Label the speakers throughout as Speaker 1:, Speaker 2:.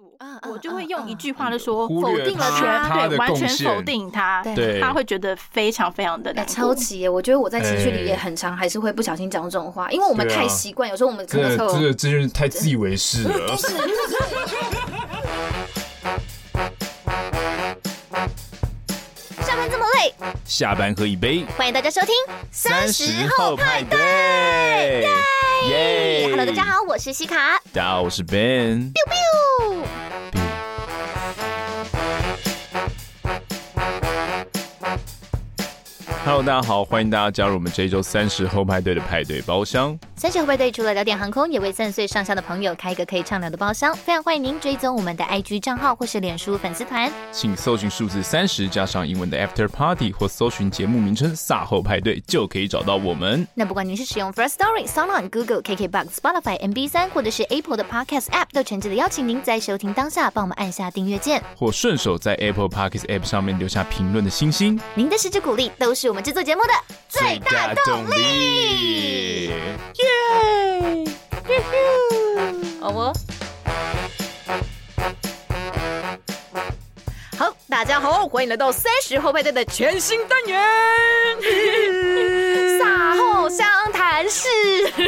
Speaker 1: 做，我就会用一句话就说
Speaker 2: 否
Speaker 1: 定了他，对，完全否定他，
Speaker 2: 对，
Speaker 1: 他会觉得非常非常的
Speaker 3: 超级。我觉得我在情绪里也很常，还是会不小心讲这种话，因为我们太习惯，有时候我们可能
Speaker 4: 这这就是太自以为是了。
Speaker 3: 上班这么累，
Speaker 2: 下班喝一杯。
Speaker 3: 欢迎大家收听
Speaker 2: 三十后派对。
Speaker 3: 耶！Hello，大家好，我是西卡。
Speaker 2: 大家好，我是 Ben。Hello，大家好，欢迎大家加入我们这一周三十后派对的派对包厢。
Speaker 3: 三十后派对除了聊点航空，也为三十岁上下的朋友开一个可以畅聊的包厢。非常欢迎您追踪我们的 IG 账号或是脸书粉丝团，
Speaker 2: 请搜寻数字三十加上英文的 After Party，或搜寻节目名称“撒后派对”就可以找到我们。
Speaker 3: 那不管您是使用 First Story、SoundOn、Google、KKBox、Spotify、MB 三，或者是 Apple 的 Podcast App，都诚挚的邀请您在收听当下帮我们按下订阅键，
Speaker 2: 或顺手在 Apple Podcast App 上面留下评论的星星。
Speaker 3: 您的支持鼓励都是我们制作节目的最大动力。耶！好不？好，大家好，欢迎来到三十后派对的全新单元—— 卅后相谈室。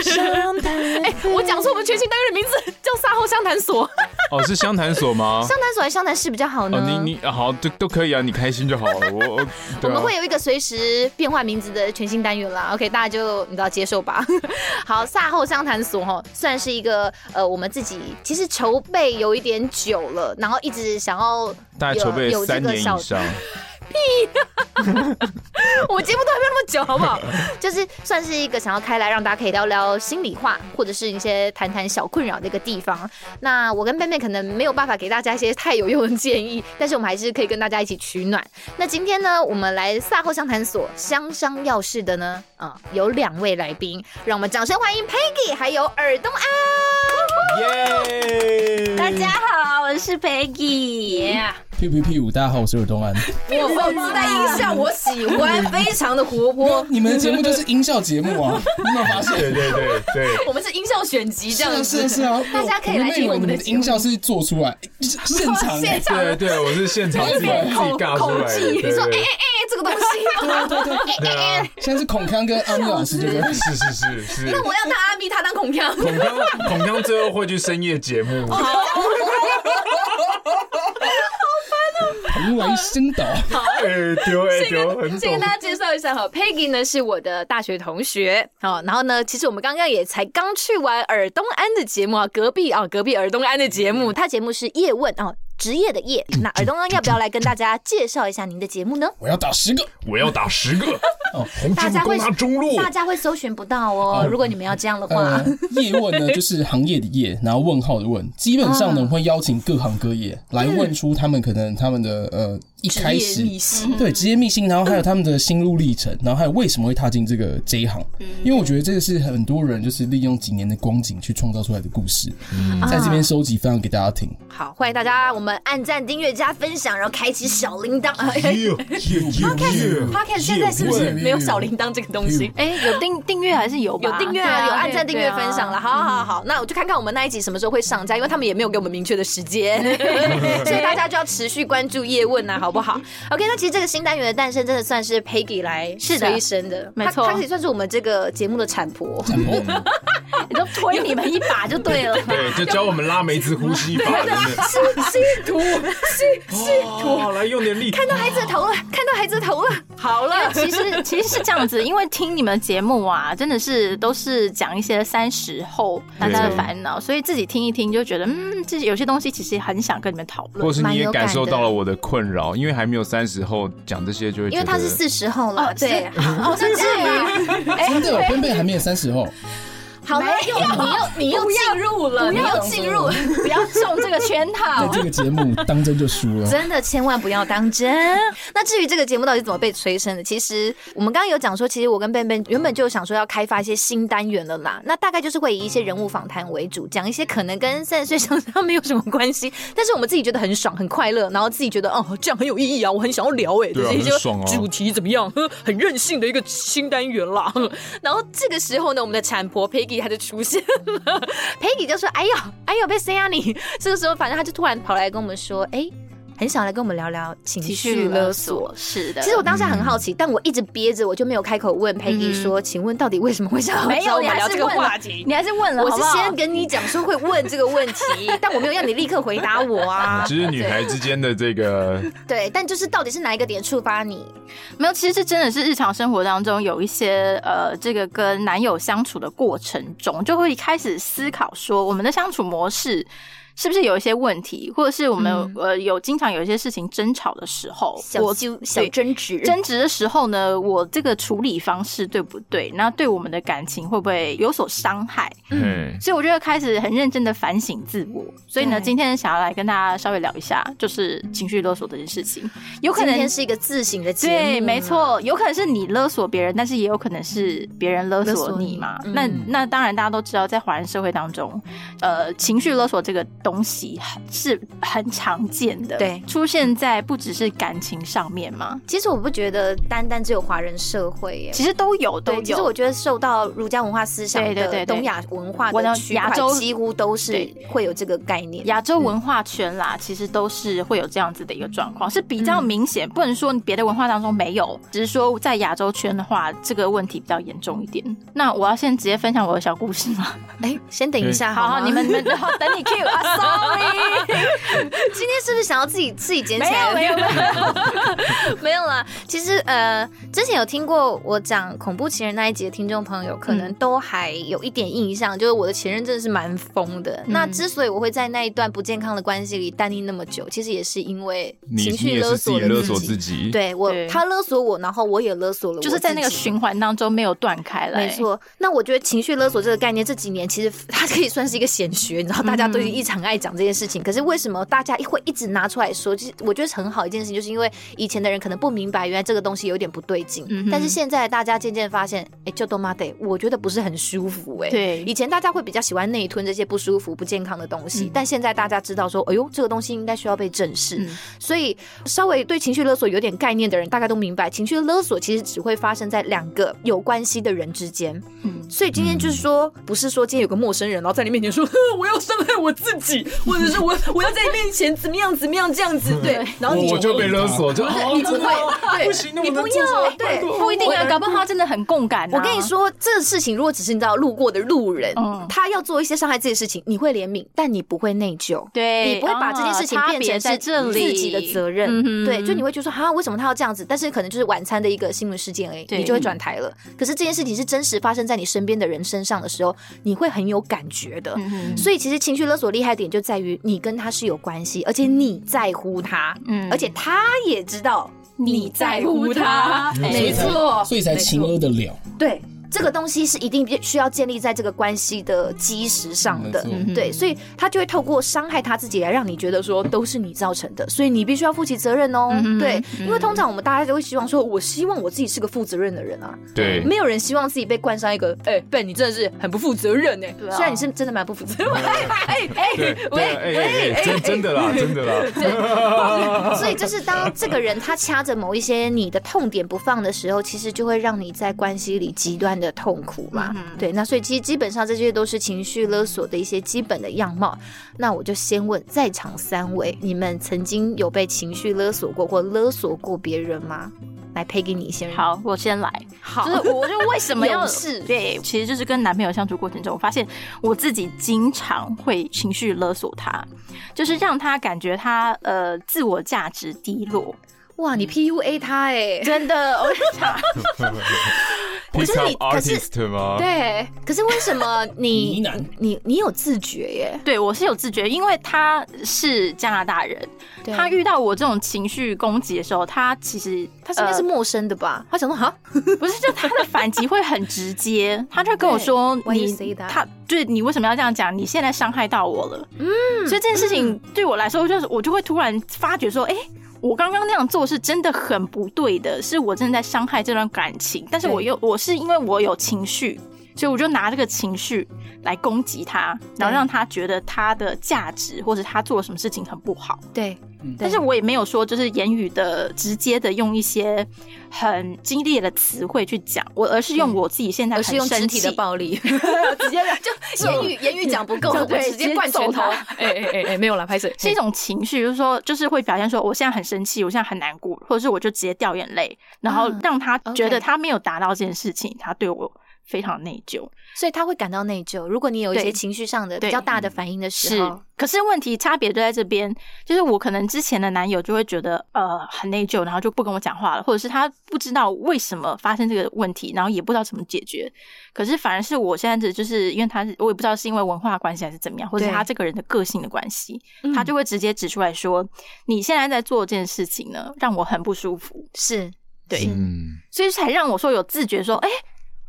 Speaker 3: 相谈，哎，我讲出我们全新单元的名字，叫“撒后湘潭所”。
Speaker 2: 哦，是湘潭所吗？
Speaker 3: 湘潭所还是湘潭市比较好呢？
Speaker 2: 哦、你你好，都都可以啊，你开心就好了。我、啊、
Speaker 3: 我们会有一个随时变换名字的全新单元啦。OK，大家就你知道接受吧。好，撒后湘潭所哈，算是一个呃，我们自己其实筹备有一点久了，然后一直想要
Speaker 2: 大概筹备三年以上。
Speaker 3: 屁、啊！我节目都还没那么久，好不好？就是算是一个想要开来让大家可以聊聊心里话，或者是一些谈谈小困扰的一个地方。那我跟贝贝可能没有办法给大家一些太有用的建议，但是我们还是可以跟大家一起取暖。那今天呢，我们来卅后相谈所香商要事的呢，有两位来宾，让我们掌声欢迎 Peggy 还有尔东安。
Speaker 2: 耶！
Speaker 1: 大家好，我是 Peggy。Yeah.
Speaker 5: 屁屁屁五，大家好，我是尔东安。
Speaker 3: 我我自带音效，我喜欢，非常的活泼。
Speaker 5: 你们的节目就是音效节目啊，你有没有发现？
Speaker 4: 对对对对，
Speaker 3: 我们是音效选集这样子。
Speaker 5: 是是啊，
Speaker 3: 大家可以来听我们的
Speaker 5: 音效是做出来现场，
Speaker 3: 现场
Speaker 4: 对对，我是现场 自己自己尬出来的。
Speaker 3: 你说哎哎哎，这个东西，
Speaker 5: 对对对，哎哎，现在是孔康跟阿咪老师，对不对？
Speaker 4: 是是是是。
Speaker 3: 那我要当阿咪，他当孔康。
Speaker 4: 孔康孔康最后会去深夜节目。
Speaker 5: 如来先导，
Speaker 3: 好，哎丢哎丢，先跟大家介绍一下哈，Peggy 呢是我的大学同学，好，然后呢，其实我们刚刚也才刚去完尔东安的节目啊，隔壁啊，隔壁尔东安的节目，他节目是叶问啊。职业的业，那尔东呢要不要来跟大家介绍一下您的节目呢？
Speaker 5: 我要打十个，
Speaker 4: 我要打十个。
Speaker 5: 哦，
Speaker 3: 大家会
Speaker 4: 中路，
Speaker 3: 大家会搜寻不到哦。如果你们要这样的
Speaker 5: 话，叶、问呢就是行业的业，然后问号的问，基本上呢会邀请各行各业来问出他们可能他们的呃。一开始对职业秘辛，然后还有他们的心路历程，然后还有为什么会踏进这个这一行，因为我觉得这个是很多人就是利用几年的光景去创造出来的故事，在这边收集分享给大家听。
Speaker 3: 好，欢迎大家，我们按赞、订阅、加分享，然后开启小铃铛。Podcast，Podcast 现在是不是没有小铃铛这个东西？哎，有订订阅还是有？有订阅啊，有按赞、订阅、分享了。好好好，那我就看看我们那一集什么时候会上架，因为他们也没有给我们明确的时间，所以大家就要持续关注叶问啊，好。不好，OK，那其实这个新单元的诞生真的算是 Peggy 来催生的，
Speaker 1: 没错，
Speaker 3: 她可以算是我们这个节目的产婆，
Speaker 5: 产婆，
Speaker 3: 你就推你们一把就对了，
Speaker 4: 对，就教我们拉梅子呼吸法，
Speaker 3: 吸吸吐，吸吸吐，
Speaker 4: 来用点力，
Speaker 3: 看到孩子的头了，看到孩子的头了，好了，
Speaker 1: 其实其实是这样子，因为听你们节目啊，真的是都是讲一些三十后大家的烦恼，所以自己听一听就觉得，嗯，这有些东西其实很想跟你们讨论，
Speaker 2: 或是你也感受到了我的困扰。因为还没有三十后讲这些，就会
Speaker 3: 因为他是四十后了，对，
Speaker 5: 哦，甚至于真的，贝贝还没有三十后。
Speaker 3: 好了，你又 你又进入了，你又进入，不要中这个圈套。
Speaker 5: 在这个节目当真就输了，
Speaker 3: 真的千万不要当真。那至于这个节目到底怎么被催生的，其实我们刚刚有讲说，其实我跟 Ben Ben 原本就想说要开发一些新单元了啦。那大概就是会以一些人物访谈为主，讲一些可能跟三十岁上下没有什么关系，但是我们自己觉得很爽、很快乐，然后自己觉得哦这样很有意义啊，我很想要聊哎，
Speaker 2: 对啊，很爽啊，
Speaker 3: 主题怎么样？很任性的一个新单元啦。然后这个时候呢，我们的产婆 Peggy 他就出现了，Peggy 就说：“哎呦，哎呦，被谁啊你？”这个时候，反正他就突然跑来跟我们说：“哎。”很想来跟我们聊聊情绪勒索，
Speaker 1: 是的。
Speaker 3: 其实我当下很好奇，但我一直憋着，我就没有开口问 Peggy 说：“请问到底为什么会想要找我们聊这个话题？”
Speaker 1: 你还是问了，
Speaker 3: 我是先跟你讲说会问这个问题，但我没有要你立刻回答我啊。
Speaker 4: 就是女孩之间的这个，
Speaker 3: 对，但就是到底是哪一个点触发你？
Speaker 1: 没有，其实这真的是日常生活当中有一些呃，这个跟男友相处的过程中，就会开始思考说我们的相处模式。是不是有一些问题，或者是我们、嗯、呃有经常有一些事情争吵的时候，
Speaker 3: 小纠小争执
Speaker 1: 争执的时候呢，我这个处理方式对不对？那对我们的感情会不会有所伤害？嗯，所以我就开始很认真的反省自我。所以呢，今天想要来跟大家稍微聊一下，就是情绪勒索这件事情。有可能
Speaker 3: 今天是一个自省的节目，
Speaker 1: 对，没错，有可能是你勒索别人，但是也有可能是别人勒索你嘛。你嗯、那那当然，大家都知道，在华人社会当中，呃，情绪勒索这个。东西是很常见的，
Speaker 3: 对，
Speaker 1: 出现在不只是感情上面嘛。
Speaker 3: 其实我不觉得单单只有华人社会耶，
Speaker 1: 其实都有，都有。
Speaker 3: 其实我觉得受到儒家文化思想的东亚文化的亚洲几乎都是会有这个概念。
Speaker 1: 亚洲文化圈啦，其实都是会有这样子的一个状况，是比较明显。不能说别的文化当中没有，只是说在亚洲圈的话，这个问题比较严重一点。那我要先直接分享我的小故事吗？
Speaker 3: 哎，先等一下，
Speaker 1: 好好，你们你们好，等你 Q 啊。Sorry，
Speaker 3: 今天是不是想要自己自己捡起来？
Speaker 1: 没有，没有，没
Speaker 3: 有，没有啦。其实呃，之前有听过我讲恐怖情人那一集的听众朋友，可能都还有一点印象，嗯、就是我的前任真的是蛮疯的。嗯、那之所以我会在那一段不健康的关系里单立那么久，其实也是因为情绪勒索
Speaker 4: 自己，勒索自己。
Speaker 3: 对我，
Speaker 1: 对
Speaker 3: 他勒索我，然后我也勒索了我，
Speaker 1: 就是在那个循环当中没有断开来。
Speaker 3: 没错。那我觉得情绪勒索这个概念这几年其实它可以算是一个显学，你知道，大家都一常爱讲这件事情。可是为什么大家会一直拿出来说？就是我觉得很好一件事情，就是因为以前的人可能不明白，原来这个东西有点不对劲。嗯、但是现在大家渐渐发现，哎、欸，就都妈得，我觉得不是很舒服、欸。哎，
Speaker 1: 对，
Speaker 3: 以前大家会比较喜欢内吞这些不舒服、不健康的东西，嗯、但现在大家知道说，哎呦，这个东西应该需要被正视。嗯、所以稍微对情绪勒索有点概念的人，大概都明白，情绪勒索其实只会发生在两个有关系的人之间。嗯，所以今天就是说，不是说今天有个陌生人，然后在你面前说，我要伤害我自己，或者是我我要在你面前怎么样怎么样这样子，对，然后你
Speaker 4: 我就被勒索，就
Speaker 3: 你不会，对，
Speaker 4: 不行，
Speaker 3: 你不要，对，
Speaker 1: 不一定啊，搞不好他真的很共感。
Speaker 3: 我跟你说，这个事情如果只是你知道路过的路人，他要做一些伤害自己的事情，你会怜悯，但你不会内疚，
Speaker 1: 对，
Speaker 3: 你不会把这件事情变成是自己的责任，对，就你会觉得说，哈，为什么他要这样子？但是可能就是晚餐的一个新闻事件而已，你就会转台了。可是这件事情是真实发生在你身边的人身上的时候，你会很有感觉的。所以其实情绪勒索厉害点就在于你跟他是有关系，而且你在乎他，嗯，而且他也知道你在乎他，没错，
Speaker 5: 所以才情勒得了，
Speaker 3: 对。这个东西是一定需要建立在这个关系的基石上的，对，所以他就会透过伤害他自己来让你觉得说都是你造成的，所以你必须要负起责任哦，对，因为通常我们大家都会希望说，我希望我自己是个负责任的人啊，
Speaker 4: 对，
Speaker 3: 没有人希望自己被冠上一个，哎，Ben，你真的是很不负责任哎，虽然你是真的蛮不负责任，哎哎 哎，喂哎，
Speaker 4: 真真的啦，真的啦，
Speaker 3: 对，所以就是当这个人他掐着某一些你的痛点不放的时候，其实就会让你在关系里极端的痛苦嘛，嗯、对，那所以其实基本上这些都是情绪勒索的一些基本的样貌。那我就先问在场三位，你们曾经有被情绪勒索过或勒索过别人吗？来，Peggy 你先。
Speaker 1: 好，我先来。好，就是我就为什么要 是对，其实就是跟男朋友相处过程中，我发现我自己经常会情绪勒索他，就是让他感觉他呃自我价值低落。
Speaker 3: 哇，你 PUA 他哎、欸，
Speaker 1: 真的，我想。
Speaker 3: 可是你，可是对，可是为什么 你你你有自觉耶？
Speaker 1: 对，我是有自觉，因为他是加拿大人，他遇到我这种情绪攻击的时候，他其实
Speaker 3: 他应该是陌生的吧？呃、他想说哈，
Speaker 1: 不是，就他的反击会很直接，他就跟我说你他对你为什么要这样讲？你现在伤害到我了，嗯，所以这件事情对我来说，就是我就会突然发觉说，哎、欸。我刚刚那样做是真的很不对的，是我真的在伤害这段感情，但是我又我是因为我有情绪，所以我就拿这个情绪来攻击他，然后让他觉得他的价值或者他做了什么事情很不好。
Speaker 3: 对，
Speaker 1: 但是我也没有说就是言语的直接的用一些很激烈的词汇去讲我，而是用我自己现在很
Speaker 3: 而是用肢体的暴力 直接就言语言语讲不够，我直接灌拳头。哎哎哎哎，没有了，拍谢。
Speaker 1: 是一种情绪，就是说，就是会表现说，我现在很生气，我现在很难过，或者是我就直接掉眼泪，然后让他觉得他没有达到这件事情，他对我。非常内疚，
Speaker 3: 所以他会感到内疚。如果你有一些情绪上的比较大的反应的时候，
Speaker 1: 是。可是问题差别就在这边，就是我可能之前的男友就会觉得呃很内疚，然后就不跟我讲话了，或者是他不知道为什么发生这个问题，然后也不知道怎么解决。可是反而是我现在的，就是因为他我也不知道是因为文化关系还是怎么样，或者是他这个人的个性的关系，他就会直接指出来说：“你现在在做这件事情呢，让我很不舒服。”
Speaker 3: 是
Speaker 1: 对，嗯，所以才让我说有自觉说，哎。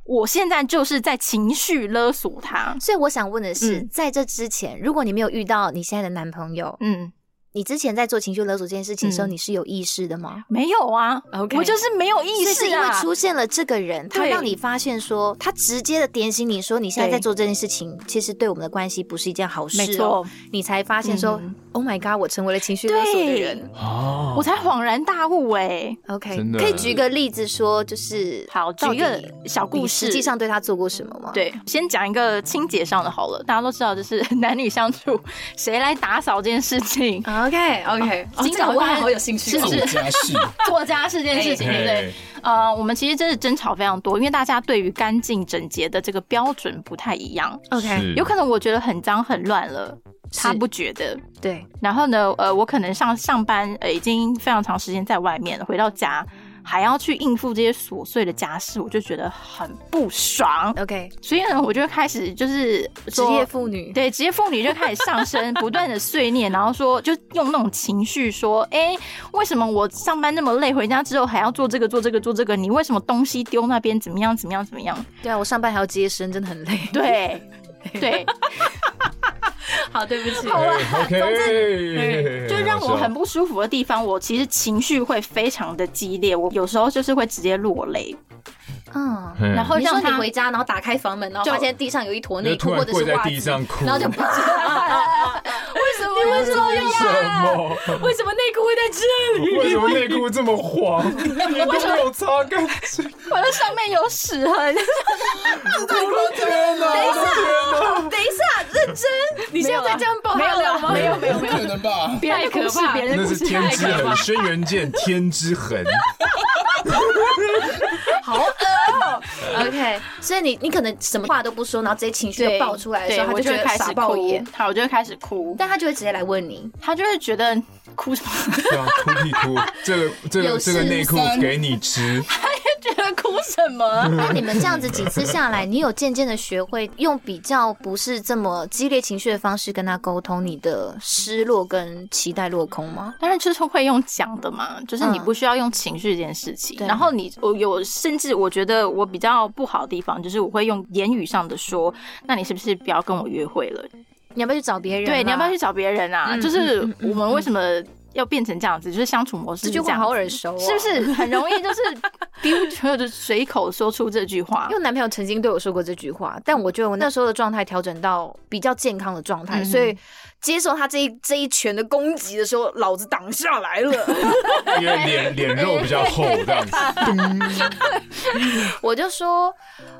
Speaker 1: 我现在就是在情绪勒索他，
Speaker 3: 所以我想问的是，嗯、在这之前，如果你没有遇到你现在的男朋友，嗯。你之前在做情绪勒索这件事情的时候，你是有意识的吗？
Speaker 1: 没有啊
Speaker 3: ，OK，
Speaker 1: 我就是没有意识啊。
Speaker 3: 是因为出现了这个人，他让你发现说，他直接的点醒你说，你现在在做这件事情，其实对我们的关系不是一件好事。没错，你才发现说，Oh my God，我成为了情绪勒索的人。哦，
Speaker 1: 我才恍然大悟哎。
Speaker 3: OK，可以举个例子说，就是
Speaker 1: 好，举一个小故事，
Speaker 3: 实际上对他做过什么吗？
Speaker 1: 对，先讲一个清洁上的好了，大家都知道，就是 男女相处，谁来打扫这件事情。
Speaker 3: OK OK，今早我还好有兴趣，
Speaker 1: 是不是？做家事，做家事这件事情，对不对？呃，我们其实真是争吵非常多，因为大家对于干净整洁的这个标准不太一样。OK，有可能我觉得很脏很乱了，他不觉得。
Speaker 3: 对，
Speaker 1: 然后呢，呃，我可能上上班，呃，已经非常长时间在外面了，回到家。还要去应付这些琐碎的家事，我就觉得很不爽。
Speaker 3: OK，
Speaker 1: 所以呢，我就开始就是
Speaker 3: 职业妇女，
Speaker 1: 对，职业妇女就开始上升，不断的碎念，然后说，就用那种情绪说，哎，为什么我上班那么累，回家之后还要做这个做这个做这个？你为什么东西丢那边怎么样怎么样怎么样？
Speaker 3: 对啊，我上班还要接生，真的很累。
Speaker 1: 对，对。
Speaker 3: 好，对不起。
Speaker 1: 好了，OK。总之，就让我很不舒服的地方，我其实情绪会非常的激烈，我有时候就是会直接落泪。
Speaker 3: 嗯，然后让你回家，然后打开房门，然后发现地上有一坨内裤或者是袜子，然后就不知道为什么为什么要为什么内裤会在这里？
Speaker 4: 为什么内裤这么黄？你都没有擦干净，
Speaker 1: 我的上面有屎痕。
Speaker 4: 天哪！
Speaker 3: 等一下，等一下，认真，你现在在这样爆料吗？
Speaker 1: 没有，没有，没有，
Speaker 5: 可能吧？
Speaker 1: 太可怕，别人
Speaker 4: 那是天之痕，轩辕剑，天之痕。
Speaker 3: 好恶哦 OK，所以你你可能什么话都不说，然后直接情绪就爆出来的时候，他就会开始哭。
Speaker 1: 好，我就会开始哭，
Speaker 3: 但他就会直接来问你，
Speaker 1: 他就会觉得哭什么？
Speaker 4: 对啊，哭屁哭，这个这个这个内裤给你吃。
Speaker 1: 觉得哭什么？
Speaker 3: 那你们这样子几次下来，你有渐渐的学会用比较不是这么激烈情绪的方式跟他沟通你的失落跟期待落空吗？
Speaker 1: 当然就是会用讲的嘛，就是你不需要用情绪这件事情。嗯、然后你我有甚至我觉得我比较不好的地方，就是我会用言语上的说，那你是不是不要跟我约会了？
Speaker 3: 你要不要去找别人？
Speaker 1: 对，你要不要去找别人啊？嗯、就是我们为什么？要变成这样子，就是相处模式这样。这句话好耳熟，是不是很容易就是 丢或者随口说出这句话？
Speaker 3: 因为男朋友曾经对我说过这句话，但我觉得我那时候的状态调整到比较健康的状态，所以。接受他这一这一拳的攻击的时候，老子挡下来了，
Speaker 4: 因为脸脸肉比较厚，这样子。
Speaker 3: 我就说，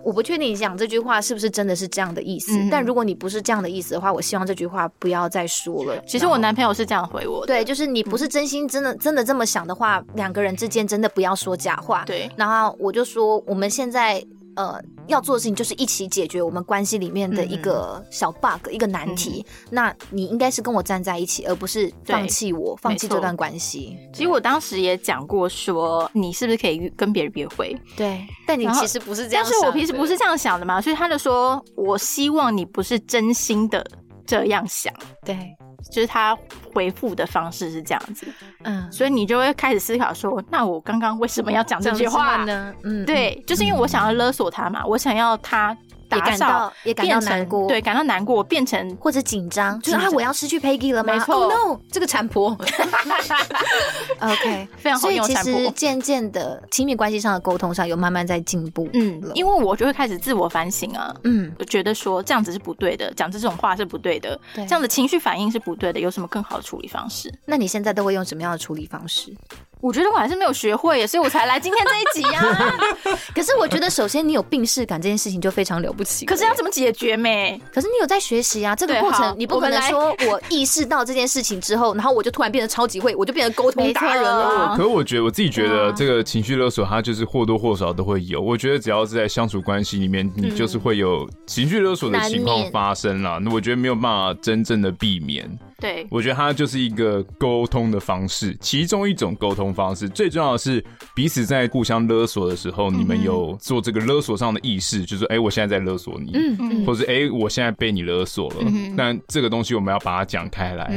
Speaker 3: 我不确定你讲这句话是不是真的是这样的意思，嗯、但如果你不是这样的意思的话，我希望这句话不要再说了。
Speaker 1: 其实我男朋友是这样回我的，
Speaker 3: 对，就是你不是真心真的真的这么想的话，两个人之间真的不要说假话。
Speaker 1: 对，
Speaker 3: 然后我就说，我们现在。呃，要做的事情就是一起解决我们关系里面的一个小 bug，嗯、一个难题。嗯、那你应该是跟我站在一起，而不是放弃我，放弃这段关系。
Speaker 1: 其实我当时也讲过说，说你是不是可以跟别人约会？
Speaker 3: 对，但你其实不是这样，
Speaker 1: 但是我平时不是这样想的嘛，所以他就说，我希望你不是真心的这样想。
Speaker 3: 对。
Speaker 1: 就是他回复的方式是这样子，嗯，所以你就会开始思考说，那我刚刚为什么要讲这句话？呢？嗯，对，就是因为我想要勒索他嘛，我想要他打扫
Speaker 3: 也感到也感到难过，
Speaker 1: 对，感到难过，变成
Speaker 3: 或者紧张，就是啊，我要失去 Peggy 了吗？
Speaker 1: 没错
Speaker 3: ，Oh no，这个产婆。OK，
Speaker 1: 非常好
Speaker 3: 所以其
Speaker 1: 用产婆
Speaker 3: 实渐渐的亲密关系上的沟通上有慢慢在进步。
Speaker 1: 嗯，因为我就会开始自我反省啊，
Speaker 3: 嗯，
Speaker 1: 我觉得说这样子是不对的，讲这种话是不对的，
Speaker 3: 对
Speaker 1: 这样的情绪反应是不对的，有什么更好的处理方式？
Speaker 3: 那你现在都会用什么样的处理方式？
Speaker 1: 我觉得我还是没有学会耶，所以我才来今天这一集呀、啊。
Speaker 3: 可是我觉得，首先你有病逝感这件事情就非常了不起。
Speaker 1: 可是要怎么解决没？
Speaker 3: 可是你有在学习啊，
Speaker 1: 这个
Speaker 3: 过程你不可能说我意识到这件事情之后，然后我就突然变得超级会，我就变成沟通达人了。
Speaker 2: 可是我觉得我自己觉得
Speaker 3: 嗯
Speaker 2: 这个情绪勒索，它就是或多或少都会有。我觉得只要是在相处关系里面，你就是会有情绪勒索的情况发生啦。那我觉得没有办法真正的避免。
Speaker 1: 对，
Speaker 2: 我觉得它就是一个沟通的方式，其中一种沟通方式。最重要的是彼此在互相勒索的时候，你们有做这个勒索上的意识，就是哎、欸，我现在在勒索你，
Speaker 3: 嗯嗯，
Speaker 2: 或者哎、欸，我现在被你勒索了。但这个东西我们要把它讲开来，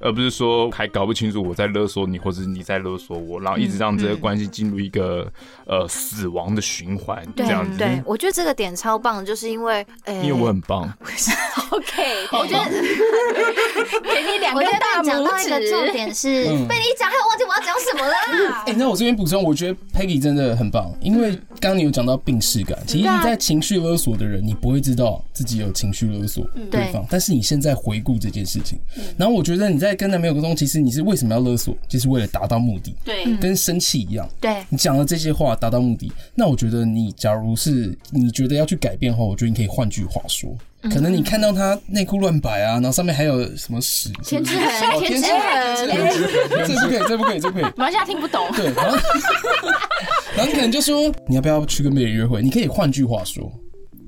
Speaker 2: 而不是说还搞不清楚我在勒索你，或者你在勒索我，然后一直让这个关系进入一个呃死亡的循环，这样子。
Speaker 3: 对，我觉得这个点超棒，就是因为，欸、
Speaker 2: 因为我很棒。
Speaker 1: OK，我觉得给你 两个
Speaker 3: 我觉得
Speaker 1: 大
Speaker 3: 讲到一个重。点是、
Speaker 5: 嗯
Speaker 3: 被你一讲，害我忘记我要讲什么了。
Speaker 5: 哎、那我这边补充，我觉得 Peggy 真的很棒，因为刚刚你有讲到病识感，其实你在情绪勒索的人，你不会知道自己有情绪勒索对方，
Speaker 3: 对
Speaker 5: 但是你现在回顾这件事情，然后我觉得你在跟男朋友沟通，其实你是为什么要勒索，就是为了达到目的，
Speaker 1: 对，
Speaker 5: 跟生气一样，
Speaker 3: 对，
Speaker 5: 你讲了这些话达到目的，那我觉得你假如是你觉得要去改变的话，我觉得你可以换句话说。可能你看到他内裤乱摆啊，然后上面还有什么屎？
Speaker 3: 天之痕，
Speaker 5: 哦
Speaker 3: 天之痕，
Speaker 5: 天之痕，这不可以，这不可以，这不可以。
Speaker 1: 马来西亚听不懂。
Speaker 5: 对，然后 然后你可能就说你要不要去跟别人约会？你可以换句话说，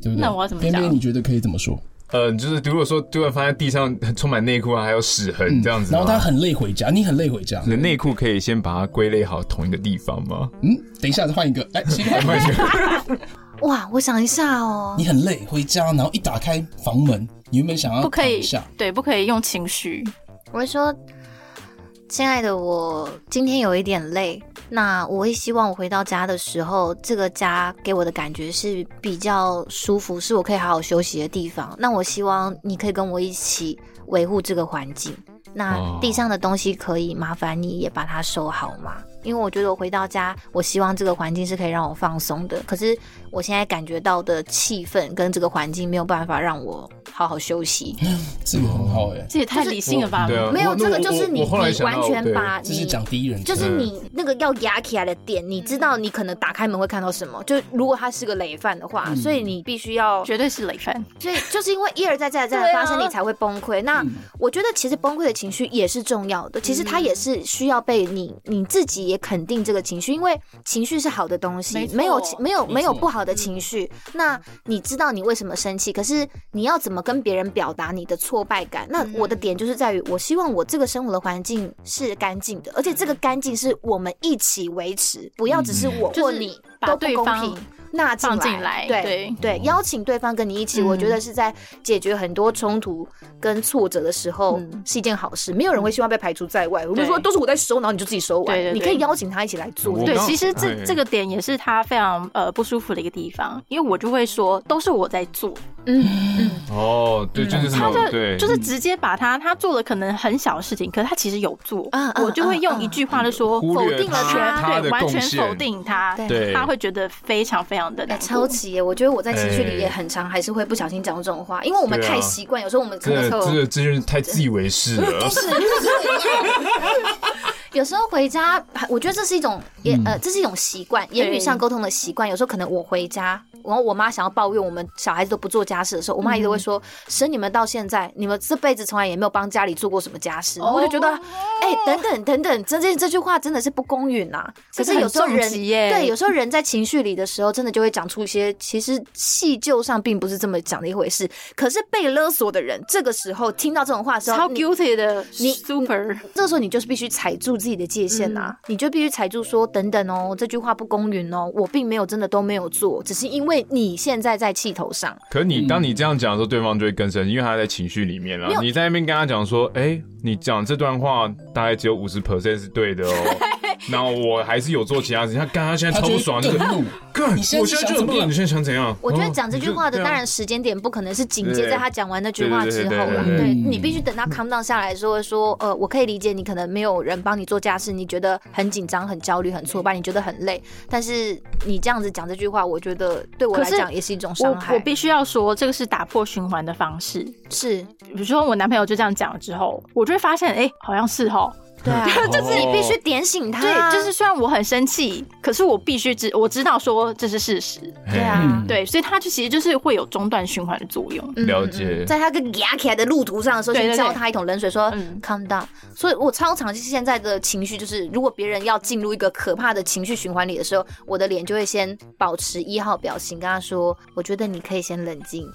Speaker 5: 对不对？
Speaker 1: 那我要怎么讲
Speaker 5: 边边你觉得可以怎么说？
Speaker 2: 呃，就是如果说突然发现地上充满内裤啊，还有屎痕这样子、
Speaker 5: 嗯，然后他很累回家，你很累回家，
Speaker 2: 你的内裤可以先把它归类好同一个地方吗？
Speaker 5: 嗯，等一下再换一个，哎，先换一个。
Speaker 3: 哇，我想一下哦，
Speaker 5: 你很累回家，然后一打开房门，你有没有想要
Speaker 1: 不可以对，不可以用情绪。
Speaker 3: 我会说，亲爱的，我今天有一点累，那我会希望我回到家的时候，这个家给我的感觉是比较舒服，是我可以好好休息的地方。那我希望你可以跟我一起维护这个环境。那地上的东西可以麻烦你也把它收好吗？因为我觉得我回到家，我希望这个环境是可以让我放松的。可是我现在感觉到的气氛跟这个环境没有办法让我好好休息。
Speaker 5: 这个很好哎，
Speaker 1: 这也太理性了吧？
Speaker 3: 没有，这个就是你，你完全把
Speaker 5: 这是
Speaker 3: 你
Speaker 5: 讲第一人称，
Speaker 3: 就是你那个要压起来的点，你知道你可能打开门会看到什么。就如果他是个累犯的话，所以你必须要，
Speaker 1: 绝对是累犯。
Speaker 3: 所以就是因为一而再再而再的发生，你才会崩溃。那我觉得其实崩溃的情绪也是重要的，其实它也是需要被你你自己也肯定这个情绪，因为情绪是好的东西，没有没有没有不好的情绪。那你知道你为什么生气，可是你要怎么跟别人表达你的挫败感？那我的点就是在于，我希望我这个生活的环境是干净的，而且这个干净是我们一起维持，不要只是我或你都不公平。纳进来，
Speaker 1: 来，
Speaker 3: 对
Speaker 1: 对
Speaker 3: 对，邀请对方跟你一起，嗯、我觉得是在解决很多冲突跟挫折的时候、嗯、是一件好事。没有人会希望被排除在外。我们说都是我在收，然后你就自己收完。对你可以邀请他一起来做。
Speaker 1: 对，其实这这个点也是他非常呃不舒服的一个地方，因为我就会说都是我在做。
Speaker 3: 嗯嗯。
Speaker 2: 哦，对，就是什么？
Speaker 1: 他
Speaker 2: 就，
Speaker 1: 就是直接把他他做了可能很小的事情，可是他其实有做。
Speaker 3: 嗯
Speaker 1: 我就会用一句话就说
Speaker 2: 否
Speaker 1: 定了他，对，完全否定他。
Speaker 3: 对，
Speaker 1: 他会觉得非常非常的
Speaker 3: 超级。我觉得我在情绪里也很常，还是会不小心讲这种话，因为我们太习惯，有时候我们真的
Speaker 2: 这这真是太自以为是了。
Speaker 3: 有时候回家，我觉得这是一种也呃，这是一种习惯，言语上沟通的习惯。有时候可能我回家，然后我妈想要抱怨我们小孩子都不做家事的时候，我妈一直会说：“生你们到现在，你们这辈子从来也没有帮家里做过什么家事。”我就觉得，哎，等等等等，这这这句话真的是不公允呐。可是有时候人对，有时候人在情绪里的时候，真的就会讲出一些其实细究上并不是这么讲的一回事。可是被勒索的人，这个时候听到这种话的时候，
Speaker 1: 超 guilty 的，
Speaker 3: 你
Speaker 1: super，
Speaker 3: 这个时候你就是必须踩住自己的界限呐，你就必须踩住说等等哦，这句话不公允哦，我并没有真的都没有做，只是因为你现在在气头上。
Speaker 2: 可你当你这样讲的时候，对方就会更生气，因为他在情绪里面了。你在那边跟他讲说，哎，你讲这段话大概只有五十 percent 是对的哦。然后我还是有做其他事情，他干他现在超不爽，就是干，
Speaker 5: 你现在就
Speaker 2: 怎么样？你现在想怎样？
Speaker 3: 我觉得讲这句话的当然时间点不可能是紧接在他讲完那句话之后了，对你必须等他 calm down 下来说说，呃，我可以理解你可能没有人帮你做家事，你觉得很紧张、很焦虑、很挫败，你觉得很累，但是你这样子讲这句话，我觉得对我来讲也是一种伤害。
Speaker 1: 我必须要说，这个是打破循环的方式，
Speaker 3: 是，
Speaker 1: 比如说我男朋友就这样讲了之后，我就会发现，哎、欸，好像是齁。
Speaker 3: 对啊，就是你必须点醒他。
Speaker 1: 对，就是虽然我很生气，可是我必须知我知道说这是事实。
Speaker 3: 对啊，
Speaker 1: 对，所以他就其实就是会有中断循环的作用。
Speaker 2: 了解，
Speaker 3: 在他跟压起来的路途上的时候，先浇他一桶冷水，说 calm down。所以我超常就是现在的情绪就是，如果别人要进入一个可怕的情绪循环里的时候，我的脸就会先保持一号表情，跟他说：“我觉得你可以先冷静。”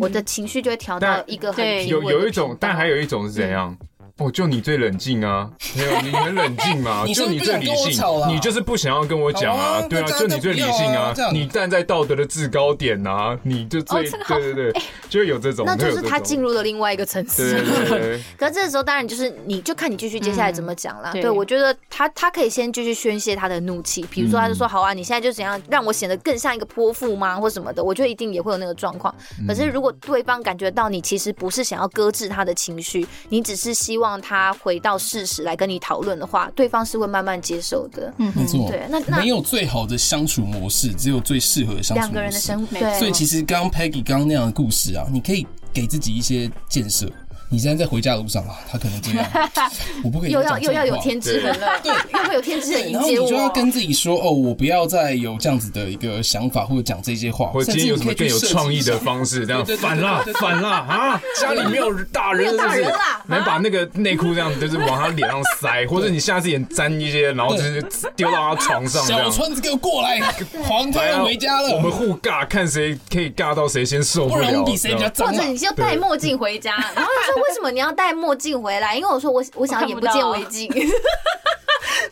Speaker 3: 我的情绪就会调到一个很平稳。
Speaker 2: 有有一种，但还有一种是怎样？哦，就你最冷静啊！没有，你很冷静嘛？就你最理性，你就是不想要跟我讲啊？对啊，就你最理性啊！你站在道德的制高点啊！你就最对对对，就有这种，
Speaker 3: 那就是他进入了另外一个层次。可是这个时候，当然就是你就看你继续接下来怎么讲啦。对，我觉得他他可以先继续宣泄他的怒气，比如说他就说：“好啊，你现在就怎样让我显得更像一个泼妇吗？或什么的？”我觉得一定也会有那个状况。可是如果对方感觉到你其实不是想要搁置他的情绪，你只是希望。望他回到事实来跟你讨论的话，对方是会慢慢接受的。
Speaker 5: 嗯，没错。
Speaker 3: 对，那那
Speaker 5: 没有最好的相处模式，只有最适合的相处模式。
Speaker 3: 两个人的生活。对。
Speaker 5: 所以其实刚刚 Peggy 刚刚那样的故事啊，你可以给自己一些建设。你现在在回家的路上啊，他可能这样，我不可以
Speaker 3: 又要又要有天之痕了，对，又会有天之痕迎接我。然后你
Speaker 5: 就要跟自己说，哦，我不要再有这样子的一个想法，或者讲这些话，
Speaker 2: 或者今天有什么更有创意的方式，这样反啦反啦啊！家里没有大人，是不是？能把那个内裤这样，就是往他脸上塞，或者你下次也沾一些，然后就是丢到他床上。
Speaker 5: 小川子给我过来，黄太要回家了。
Speaker 2: 我们互尬，看谁可以尬到谁先受不了。
Speaker 5: 不然我比谁比较脏。
Speaker 3: 或者你就戴墨镜回家，然后说。为什么你要戴墨镜回来？因为我说我我想要眼不见为净。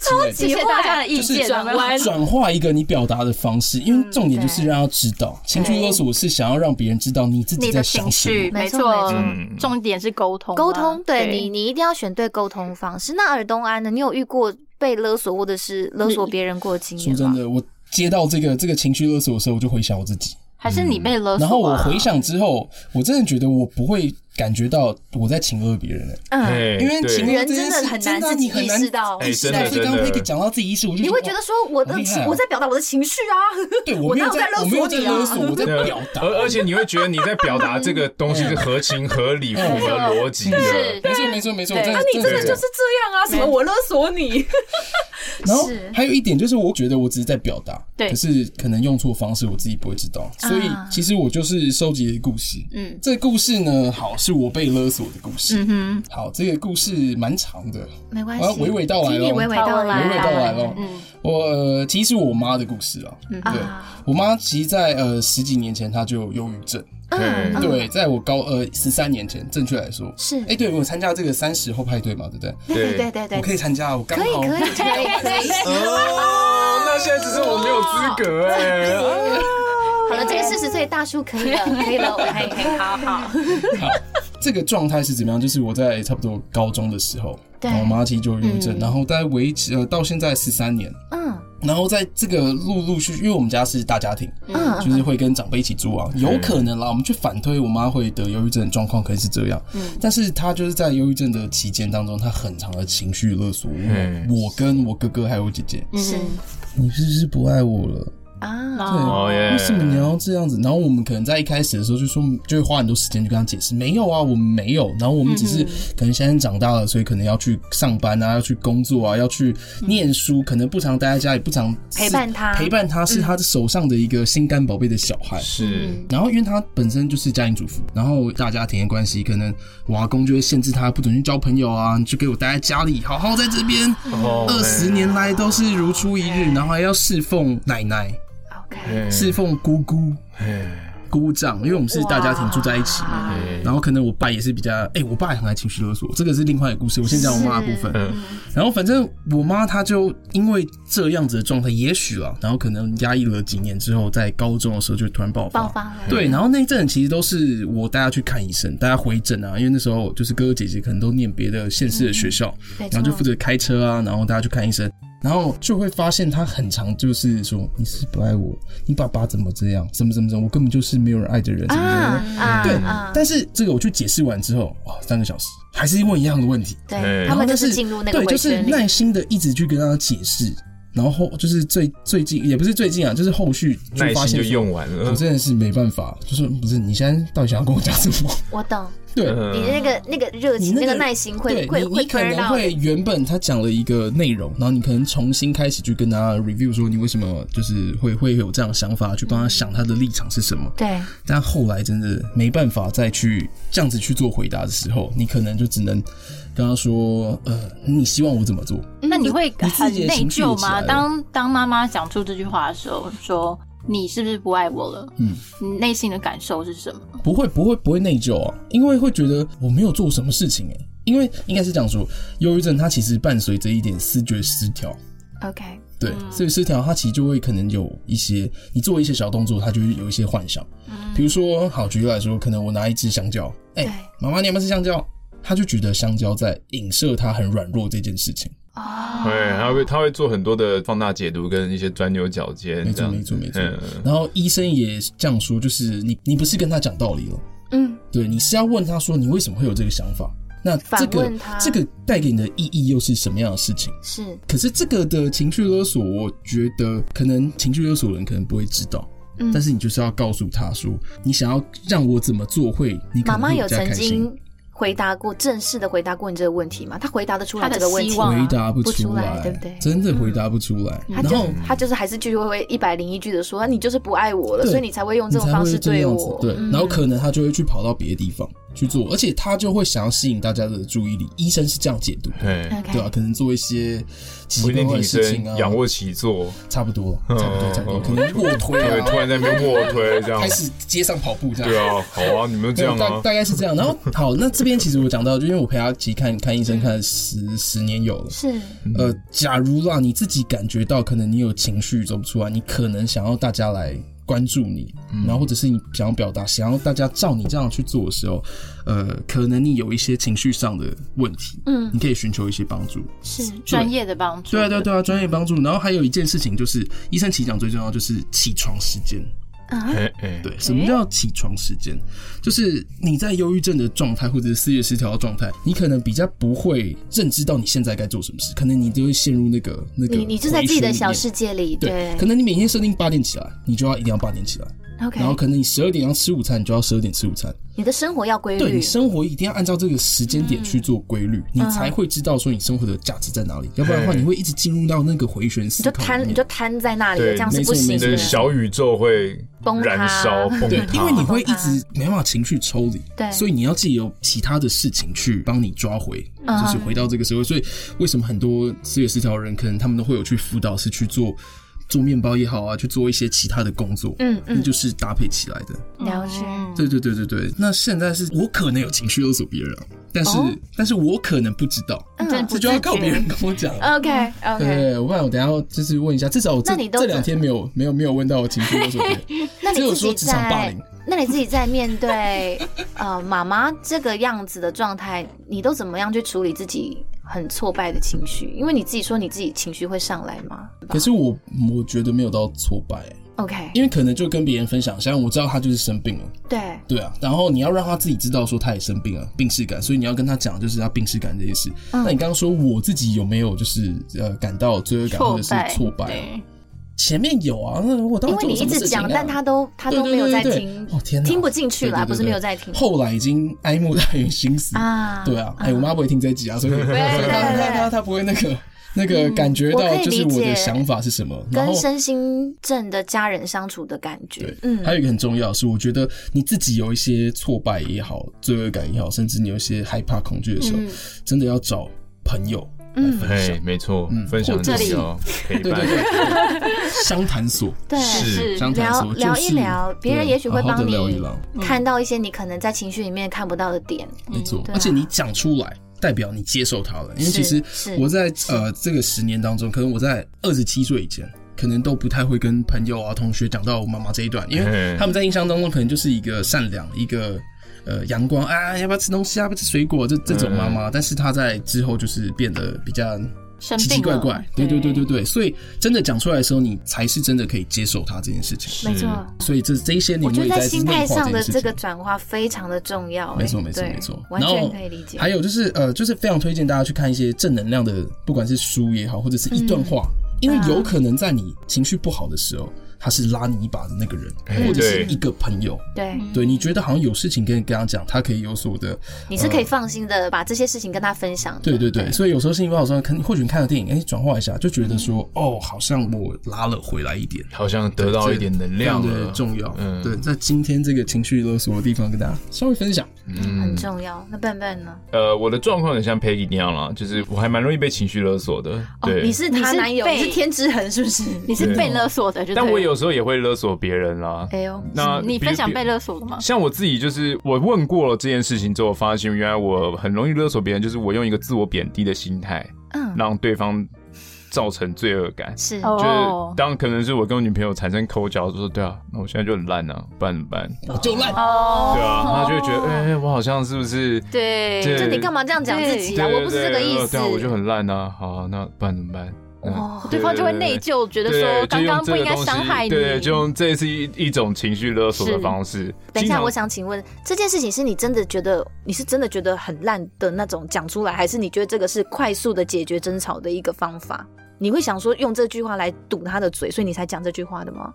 Speaker 3: 超级谢谢大家的意见，转弯
Speaker 5: 转化一个你表达的方式，因为重点就是让他知道，情绪勒索是想要让别人知道你自己在想什么。
Speaker 1: 没错，嗯，重点是沟通，
Speaker 3: 沟通。对你，你一定要选对沟通方式。那尔东安呢？你有遇过被勒索或者是勒索别人过的经验吗？
Speaker 5: 说真的，我接到这个这个情绪勒索的时候，我就回想我自己，
Speaker 1: 还是你被勒索？
Speaker 5: 然后我回想之后，我真的觉得我不会。感觉到我在情勒别人了，
Speaker 3: 嗯，
Speaker 5: 因为情人
Speaker 3: 真的很难自己意识到，
Speaker 5: 意识到。所以刚刚可以讲到自己意识，我就
Speaker 3: 你会觉得说我的情，我在表达我的情绪啊，
Speaker 5: 对，我没有在，我没有在勒索，我在表达。
Speaker 2: 而而且你会觉得你在表达这个东西是合情合理、符合逻辑的，
Speaker 5: 没错没错没错。
Speaker 3: 那你真的就是这样啊？什么我勒索你？
Speaker 5: 然后还有一点就是，我觉得我只是在表达，对，可是可能用错方式，我自己不会知道。所以其实我就是收集了故事，嗯，这个故事呢，好，是我被勒索的故事，嗯哼，好，这个故事蛮长的，
Speaker 3: 没关系，
Speaker 5: 我要娓娓道来喽，
Speaker 3: 娓娓道来，
Speaker 5: 娓娓道来喽。嗯，我其实是我妈的故事啊，对，我妈其实，在呃十几年前，她就有忧郁症，嗯，对，在我高呃十三年前，正确来说是，哎，对，我参加这个三十后派对嘛，对不对？
Speaker 3: 对对。对对，
Speaker 5: 我可以参加，我刚好可以可以可以，
Speaker 2: 哦，那现在只是我没有资格哎，
Speaker 3: 好了，这个四十岁大叔可以了，可以了，可以可以，好好。好。
Speaker 5: 这个状态是怎么样？就是我在差不多高中的时候，我妈其实就有忧郁症，然后大概维持呃到现在十三年，嗯，然后在这个陆陆续续，因为我们家是大家庭，嗯，就是会跟长辈一起住啊，有可能啦，我们去反推我妈会得忧郁症的状况可能是这样，嗯，但是她就是在忧郁症的期间当中，她很长的情绪勒索我，我跟我哥哥还有我姐姐，是，你是不是不爱我了？啊，对，为什么你要这样子？然后我们可能在一开始的时候就说，就会花很多时间去跟他解释，没有啊，我们没有。然后我们只是可能现在长大了，所以可能要去上班啊，要去工作啊，要去念书，可能不常待在家里，不常
Speaker 3: 陪伴他，
Speaker 5: 陪伴他是他的手上的一个心肝宝贝的小孩。
Speaker 2: 是。
Speaker 5: 然后因为他本身就是家庭主妇，然后大家庭的关系，可能我阿公就会限制他不准去交朋友啊，你就给我待在家里，好好在这边。二十年来都是如出一日，然后还要侍奉奶奶。侍奉姑姑、姑丈，因为我们是大家庭住在一起嘛。然后可能我爸也是比较，哎，我爸也很爱情绪勒索，这个是另外一个故事。我先讲我妈的部分。然后反正我妈她就因为这样子的状态，也许啊，然后可能压抑了几年之后，在高中的时候就突然爆发。爆发。对，然后那一阵其实都是我带她去看医生，带她回诊啊，因为那时候就是哥哥姐姐可能都念别的县市的学校，然后就负责开车啊，然后大家去看医生。然后就会发现他很常就是说你是不爱我，你爸爸怎么这样，怎么怎么怎么，我根本就是没有人爱的人，怎么怎么，对。但是这个我去解释完之后，哇，三个小时还是问一样的问题，
Speaker 3: 对，他们就是进入那个
Speaker 5: 对，就是耐心的一直去跟他解释。然后就是最最近也不是最近啊，就是后续就发现
Speaker 2: 就用完了，
Speaker 5: 我真的是没办法，就是不是你现在到底想要跟我讲什么？
Speaker 3: 我懂，
Speaker 5: 对，
Speaker 3: 你那个那个热情、那个耐心会会会，
Speaker 5: 你可能会原本他讲了一个内容，然后你可能重新开始去跟他 review 说你为什么就是会会有这样的想法，去帮他想他的立场是什么？
Speaker 3: 对，
Speaker 5: 但后来真的没办法再去这样子去做回答的时候，你可能就只能。跟他说：“呃，你希望我怎么做？
Speaker 1: 那你会很内疚吗？当当妈妈讲出这句话的时候，说你是不是不爱我了？嗯，你内心的感受是什么？
Speaker 5: 不会，不会，不会内疚啊，因为会觉得我没有做什么事情哎，因为应该是这样说，忧郁症它其实伴随着一点视觉失调。
Speaker 3: OK，
Speaker 5: 对，思觉失调它其实就会可能有一些，你做一些小动作，它就会有一些幻想。嗯，比如说，好，举例来说，可能我拿一只香蕉，哎，妈妈，你有没有吃香蕉？”他就觉得香蕉在影射他很软弱这件事情
Speaker 2: 啊，对，他会他会做很多的放大解读跟一些钻牛角尖，
Speaker 5: 没错没错没错。然后医生也这样说，就是你你不是跟他讲道理了，嗯，对，你是要问他说你为什么会有这个想法？那这个这个带给你的意义又是什么样的事情？
Speaker 3: 是，
Speaker 5: 可是这个的情绪勒索，我觉得可能情绪勒索的人可能不会知道，嗯，但是你就是要告诉他说，你想要让我怎么做会，你可能会比较开心。
Speaker 3: 回答过正式的回答过你这个问题吗？他回答得出来这个问题吗？
Speaker 5: 回答不出来，对不对？真的回答不出来。
Speaker 3: 他就他就是还是句句会会一百零一句的说，你就是不爱我了，所以你才会用这种方式对我。
Speaker 5: 对，然后可能他就会去跑到别的地方去做，而且他就会想要吸引大家的注意力。医生是这样解读，对对啊？可能做一些奇怪的事情啊，
Speaker 2: 仰卧起坐，
Speaker 5: 差不多，差不多，差不多。可能卧推啊，
Speaker 2: 突然在那边卧推这样，
Speaker 5: 开始街上跑步这样。
Speaker 2: 对啊，好啊，你们这样啊，
Speaker 5: 大概是这样。然后 好，那这边其实我讲到。就因为我陪他其实看看医生看了十十年有了，
Speaker 3: 是
Speaker 5: 呃，假如啦，你自己感觉到可能你有情绪走不出来，你可能想要大家来关注你，然后或者是你想要表达，想要大家照你这样去做的时候，呃，可能你有一些情绪上的问题，嗯，你可以寻求一些帮助，
Speaker 1: 是专业的帮助，
Speaker 5: 对啊对啊对啊，专业帮助。然后还有一件事情就是，医生其实讲最重要就是起床时间。
Speaker 2: 哎哎，
Speaker 5: 对，什么叫起床时间？就是你在忧郁症的状态或者是思觉失调的状态，你可能比较不会认知到你现在该做什么事，可能你就会陷入那个那个。
Speaker 3: 你你就在自己的小世界里，对。
Speaker 5: 可能你每天设定八点起来，你就要一定要八点起来。
Speaker 3: OK。
Speaker 5: 然后可能你十二点要吃午餐，你就要十二点吃午餐。
Speaker 3: 你的生活要规律，
Speaker 5: 对，你生活一定要按照这个时间点去做规律，你才会知道说你生活的价值在哪里。要不然的话，你会一直进入到那个回旋思考。
Speaker 3: 你就瘫，你就瘫在那里，这样是不行的。
Speaker 2: 小宇宙会燃烧崩塌，
Speaker 5: 对，因为你会一直没办法情绪抽离，对，所以你要自己有其他的事情去帮你抓回，就是回到这个社会。所以为什么很多思觉失调的人，可能他们都会有去辅导，是去做。做面包也好啊，去做一些其他的工作，嗯嗯，那就是搭配起来的。
Speaker 3: 了解，
Speaker 5: 对对对对对。那现在是我可能有情绪勒索别人，但是但是我可能不知道，这就要靠别人跟我讲。
Speaker 3: OK OK，
Speaker 5: 对，我不然我等下就是问一下，至少我这这两天没有没有没有问到我情绪勒索别人，只有说职场霸凌。
Speaker 3: 那你自己在面对呃妈妈这个样子的状态，你都怎么样去处理自己？很挫败的情绪，因为你自己说你自己情绪会上来吗？
Speaker 5: 可是我我觉得没有到挫败
Speaker 3: ，OK，
Speaker 5: 因为可能就跟别人分享，像我知道他就是生病了，
Speaker 3: 对
Speaker 5: 对啊，然后你要让他自己知道说他也生病了，病逝感，所以你要跟他讲就是他病逝感这些事。嗯、那你刚刚说我自己有没有就是呃感到罪恶感或者是挫败？前面有啊，那我当时因为你一直讲，
Speaker 3: 但他都他都没有在听，哦天哪，听不进去了，不是没有在听。
Speaker 5: 后来已经哀莫大于心死。啊，对啊，哎，我妈不会听这一集啊，所以他他他他不会那个那个感觉到就是我的想法是什么，
Speaker 3: 跟身心症的家人相处的感觉。
Speaker 5: 嗯，还有一个很重要是，我觉得你自己有一些挫败也好，罪恶感也好，甚至你有一些害怕恐惧的时候，真的要找朋友。
Speaker 2: 嗯，哎，没错，嗯，分享这里。哦，陪伴，
Speaker 5: 相谈所，
Speaker 3: 对，是聊聊一聊，别人也许会帮你看到一些你可能在情绪里面看不到的点，
Speaker 5: 没错，而且你讲出来，代表你接受它了，因为其实我在呃这个十年当中，可能我在二十七岁以前，可能都不太会跟朋友啊、同学讲到我妈妈这一段，因为他们在印象当中可能就是一个善良一个。呃，阳光啊，要不要吃东西啊？要不要吃水果？这这种妈妈，嗯、但是她在之后就是变得比较奇奇怪怪。对对对对对，所以真的讲出来的时候，你才是真的可以接受他这件事情。
Speaker 3: 没错。
Speaker 5: 所以这这一些，
Speaker 3: 我觉得在心态上的这个转化非常的重要。
Speaker 5: 没错没错没错，
Speaker 3: 完全可以理解。
Speaker 5: 还有就是呃，就是非常推荐大家去看一些正能量的，不管是书也好，或者是一段话，因为有可能在你情绪不好的时候。他是拉你一把的那个人，或者是一个朋友。
Speaker 3: 对
Speaker 5: 对，你觉得好像有事情跟跟他讲，他可以有所的，
Speaker 3: 你是可以放心的把这些事情跟他分享。
Speaker 5: 对对对，所以有时候心情不好时候，看或许你看了电影，哎，转化一下，就觉得说，哦，好像我拉了回来一点，
Speaker 2: 好像得到一点能量，
Speaker 5: 对，重要。嗯，对，在今天这个情绪勒索的地方，跟大家稍微分享，
Speaker 3: 嗯，很重要。那笨笨呢？
Speaker 2: 呃，我的状况很像 Peggy 那样啦，就是我还蛮容易被情绪勒索的。对，
Speaker 3: 你是他男友，你是天之痕，是不是？你是被勒索的，
Speaker 2: 但我有时候也会勒索别人啦，哎呦，那
Speaker 1: 你分享被勒索的吗？
Speaker 2: 像我自己，就是我问过了这件事情之后，发现原来我很容易勒索别人，就是我用一个自我贬低的心态，嗯，让对方造成罪恶感，
Speaker 3: 是，
Speaker 2: 就是当可能是我跟我女朋友产生口角，就说对啊，那我现在就很烂啊，不然怎么办？
Speaker 5: 我就烂，
Speaker 2: 哦，对啊，他就会觉得，哎，我好像是不是？
Speaker 3: 对，就你干嘛这样讲自己啊？我不是这个意思，
Speaker 2: 对啊，我就很烂啊，好，那不然怎么办？
Speaker 1: 哦，对方就会内疚，觉得说刚刚不应该伤害你。
Speaker 2: 对，就用这是一一种情绪勒索的方式。
Speaker 3: 等一下，我想请问，这件事情是你真的觉得你是真的觉得很烂的那种讲出来，还是你觉得这个是快速的解决争吵的一个方法？你会想说用这句话来堵他的嘴，所以你才讲这句话的吗？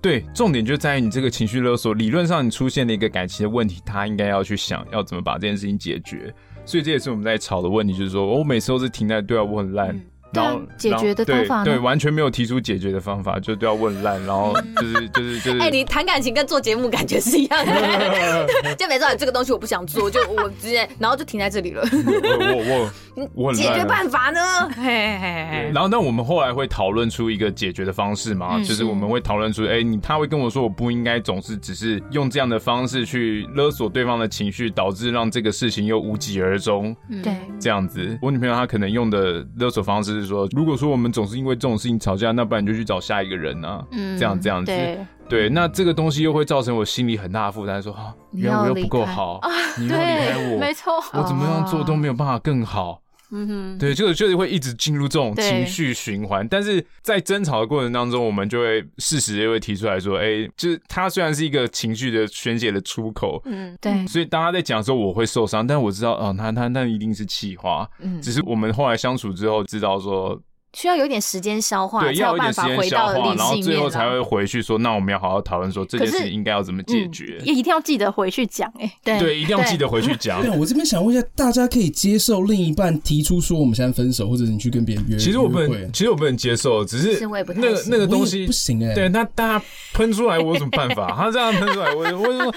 Speaker 2: 对，重点就在于你这个情绪勒索，理论上你出现了一个感情的问题，他应该要去想要怎么把这件事情解决。所以这也是我们在吵的问题，就是说我每次都是停在对啊，我很烂。
Speaker 3: 然后解决的方法
Speaker 2: 对，完全没有提出解决的方法，就都要问烂，然后 就是就是就是，哎、
Speaker 3: 欸，你谈感情跟做节目感觉是一样的，就没错，这个东西我不想做，就我直接，然后就停在这里了。
Speaker 2: 我我我我
Speaker 3: 解决办法呢？
Speaker 2: 然后那我们后来会讨论出一个解决的方式嘛？嗯、就是我们会讨论出，哎、欸，你他会跟我说，我不应该总是只是用这样的方式去勒索对方的情绪，导致让这个事情又无疾而终。
Speaker 3: 对，
Speaker 2: 这样子，我女朋友她可能用的勒索方式。说，如果说我们总是因为这种事情吵架，那不然你就去找下一个人啊，嗯，这样这样子，对，对，那这个东西又会造成我心里很大的负担，说啊，原来我又不够好，你又离开我，
Speaker 1: 没错，
Speaker 2: 我怎么样做都没有办法更好。嗯哼，对，就就是会一直进入这种情绪循环，但是在争吵的过程当中，我们就会适时就会提出来说，哎，就是他虽然是一个情绪的宣泄的出口，
Speaker 3: 嗯，对，
Speaker 2: 所以大家在讲的时候我会受伤，但我知道，哦，他他那一定是气话，嗯，只是我们后来相处之后知道说。
Speaker 3: 需要有点时间消化，
Speaker 2: 对，要有点时间消化，然后最后才会回去说，那我们要好好讨论说这件事应该要怎么解决。
Speaker 1: 也一定要记得回去讲，哎，对，
Speaker 2: 对，一定要记得回去讲。
Speaker 5: 对，我这边想问一下，大家可以接受另一半提出说我们现在分手，或者你去跟别人约？
Speaker 2: 其实我不能，其实我不能接受，只是那个那个东西
Speaker 5: 不行哎。
Speaker 2: 对，那大家喷出来，我有什么办法？他这样喷出来，我我说，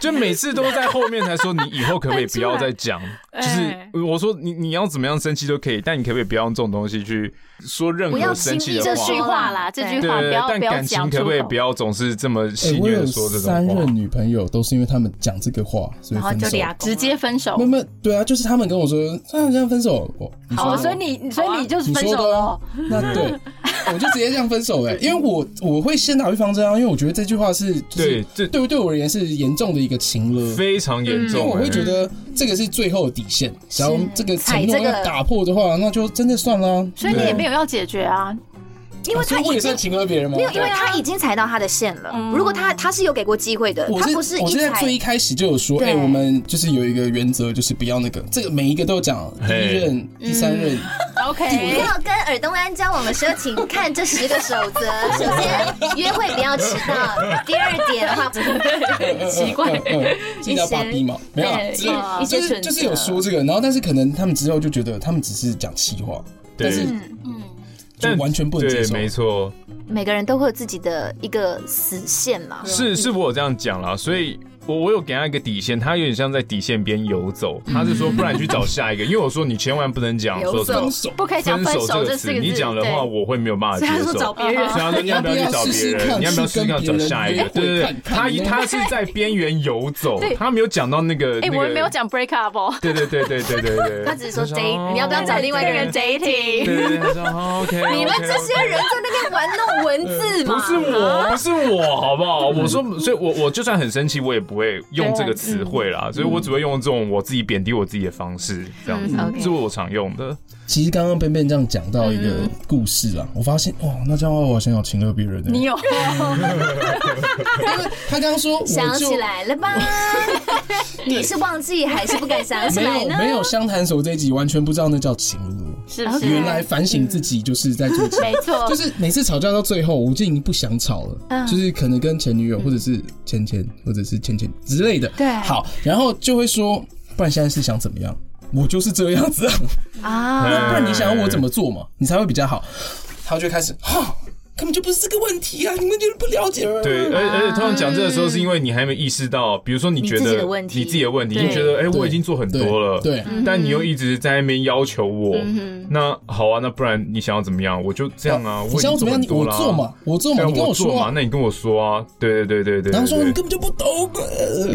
Speaker 2: 就每次都在后面才说，你以后可不可以不要再讲？就是我说你你要怎么样生气都可以，但你可不可以不要用这种东西去说任何。生气
Speaker 1: 这句话啦，这句话不要
Speaker 2: 但感情可不可以不要总是这么戏谑说这种话？
Speaker 5: 三任女朋友都是因为他们讲这个话，所以分手，
Speaker 1: 直接分手。
Speaker 5: 没有，对啊，就是他们跟我说，这样这样分手。
Speaker 1: 好，所以你，所以你就是分手了。
Speaker 5: 那对，我就直接这样分手哎，因为我我会先打预防针啊，因为我觉得这句话是对这对对我而言是严重的一个情了，
Speaker 2: 非常严重。
Speaker 5: 因为我会觉得这个是最后的底线，然后这个承诺要打破的话，那就真的算了。
Speaker 1: 所以你也没有要解决啊。
Speaker 3: 因为他已经
Speaker 5: 情勒别人吗？
Speaker 3: 没有，因为他已经踩到他的线了。如果他他是有给过机会的，他不是。
Speaker 5: 我现在最一开始就有说，哎，我们就是有一个原则，就是不要那个，这个每一个都讲第一任、第三任。
Speaker 3: OK，不要跟尔东安交往的时候，请看这十个守则。首先，约会不要迟到。第二点的话，
Speaker 1: 奇怪，
Speaker 5: 记得要把逼嘛，没有，就是就是有说这个，然后但是可能他们之后就觉得他们只是讲气话，但是嗯。但完全不能接受，
Speaker 2: 没错。
Speaker 3: 每个人都会有自己的一个死线嘛。
Speaker 2: 是，是我有这样讲啦，所以。我我有给他一个底线，他有点像在底线边游走。他是说，不然你去找下一个，因为我说你千万不能讲说
Speaker 1: 分手，不可以讲分手这个词。
Speaker 2: 你讲的话，我会没有办法接受。
Speaker 1: 找别人，
Speaker 2: 你要不要去找别人？你要不要试试看找下一个？对对对，他他是在边缘游走，他没有讲到那个。
Speaker 1: 哎，我没有讲 break up 哦。
Speaker 2: 对对对对对对对。
Speaker 3: 他只是说 dating，你要不要找另外一个人 dating？
Speaker 2: 对对对，他说 OK。
Speaker 3: 你们这些人在那边玩弄文字吗？
Speaker 2: 不是我，不是我，好不好？我说，所以我我就算很生气，我也不会用这个词汇啦，所以我只会用这种我自己贬低我自己的方式，这样子，这是我常用的。
Speaker 5: 其实刚刚 benben 这样讲到一个故事啊，我发现哇，那这样的话我好像有情勒别人的。
Speaker 1: 你有？
Speaker 5: 他刚刚说
Speaker 3: 想起来了吧？你是忘记还是不敢想起来呢？
Speaker 5: 没有，没有相谈所这一集完全不知道那叫情勒。
Speaker 1: 是不是？
Speaker 5: 原来反省自己就是在做情勒。
Speaker 1: 没错，
Speaker 5: 就是每次吵架到最后，我就已经不想吵了。就是可能跟前女友或者是前前或者是前前之类的。
Speaker 3: 对。
Speaker 5: 好，然后就会说，不然现在是想怎么样？我就是这样子啊，啊，不然你想要我怎么做嘛？你才会比较好。他就开始，哈，根本就不是这个问题啊！你们就是不了解。
Speaker 2: 对，而而且通常讲这个时候，是因为你还没意识到，比如说你觉得你自己的问题，你觉得哎，我已经做很多了，对，但你又一直在那边要求我，那好啊，那不然你想要怎么样？我就这样啊，我
Speaker 5: 想要怎么样？我做嘛，我做嘛，你跟我说嘛，
Speaker 2: 那你跟我说啊，对对对对对。
Speaker 5: 然后说你根本就不懂，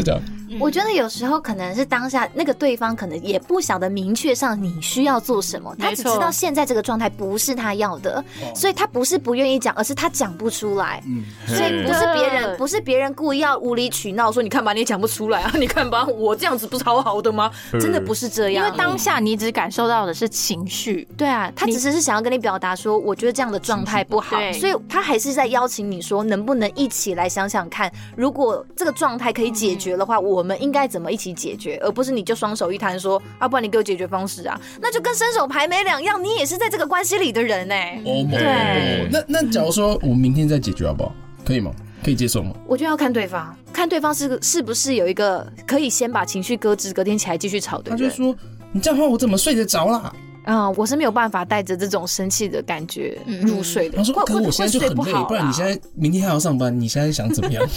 Speaker 5: 这样。
Speaker 3: 我觉得有时候可能是当下那个对方可能也不晓得明确上你需要做什么，他只知道现在这个状态不是他要的，所以他不是不愿意讲，而是他讲不出来。嗯，所以不是别人，不是别人故意要无理取闹，说你看吧，你也讲不出来啊，你看吧，我这样子不是好好的吗？真的不是这样，
Speaker 1: 因为当下你只感受到的是情绪。
Speaker 3: 对啊，他只是是想要跟你表达说，我觉得这样的状态不好，所以他还是在邀请你说，能不能一起来想想看，如果这个状态可以解决的话，我们应该怎么一起。解决，而不是你就双手一摊说啊，不然你给我解决方式啊，那就跟伸手牌没两样，你也是在这个关系里的人呢。
Speaker 5: 哦，对。那那假如说我们明天再解决好不好？可以吗？可以接受吗？
Speaker 3: 我觉得要看对方，看对方是是不是有一个可以先把情绪搁置，隔天起来继续吵的人。
Speaker 5: 他就说你这样的话，我怎么睡得着啦？
Speaker 3: 啊，我是没有办法带着这种生气的感觉入睡的。
Speaker 5: 他说，可我现在就很累，不然你现在明天还要上班，你现在想怎么样？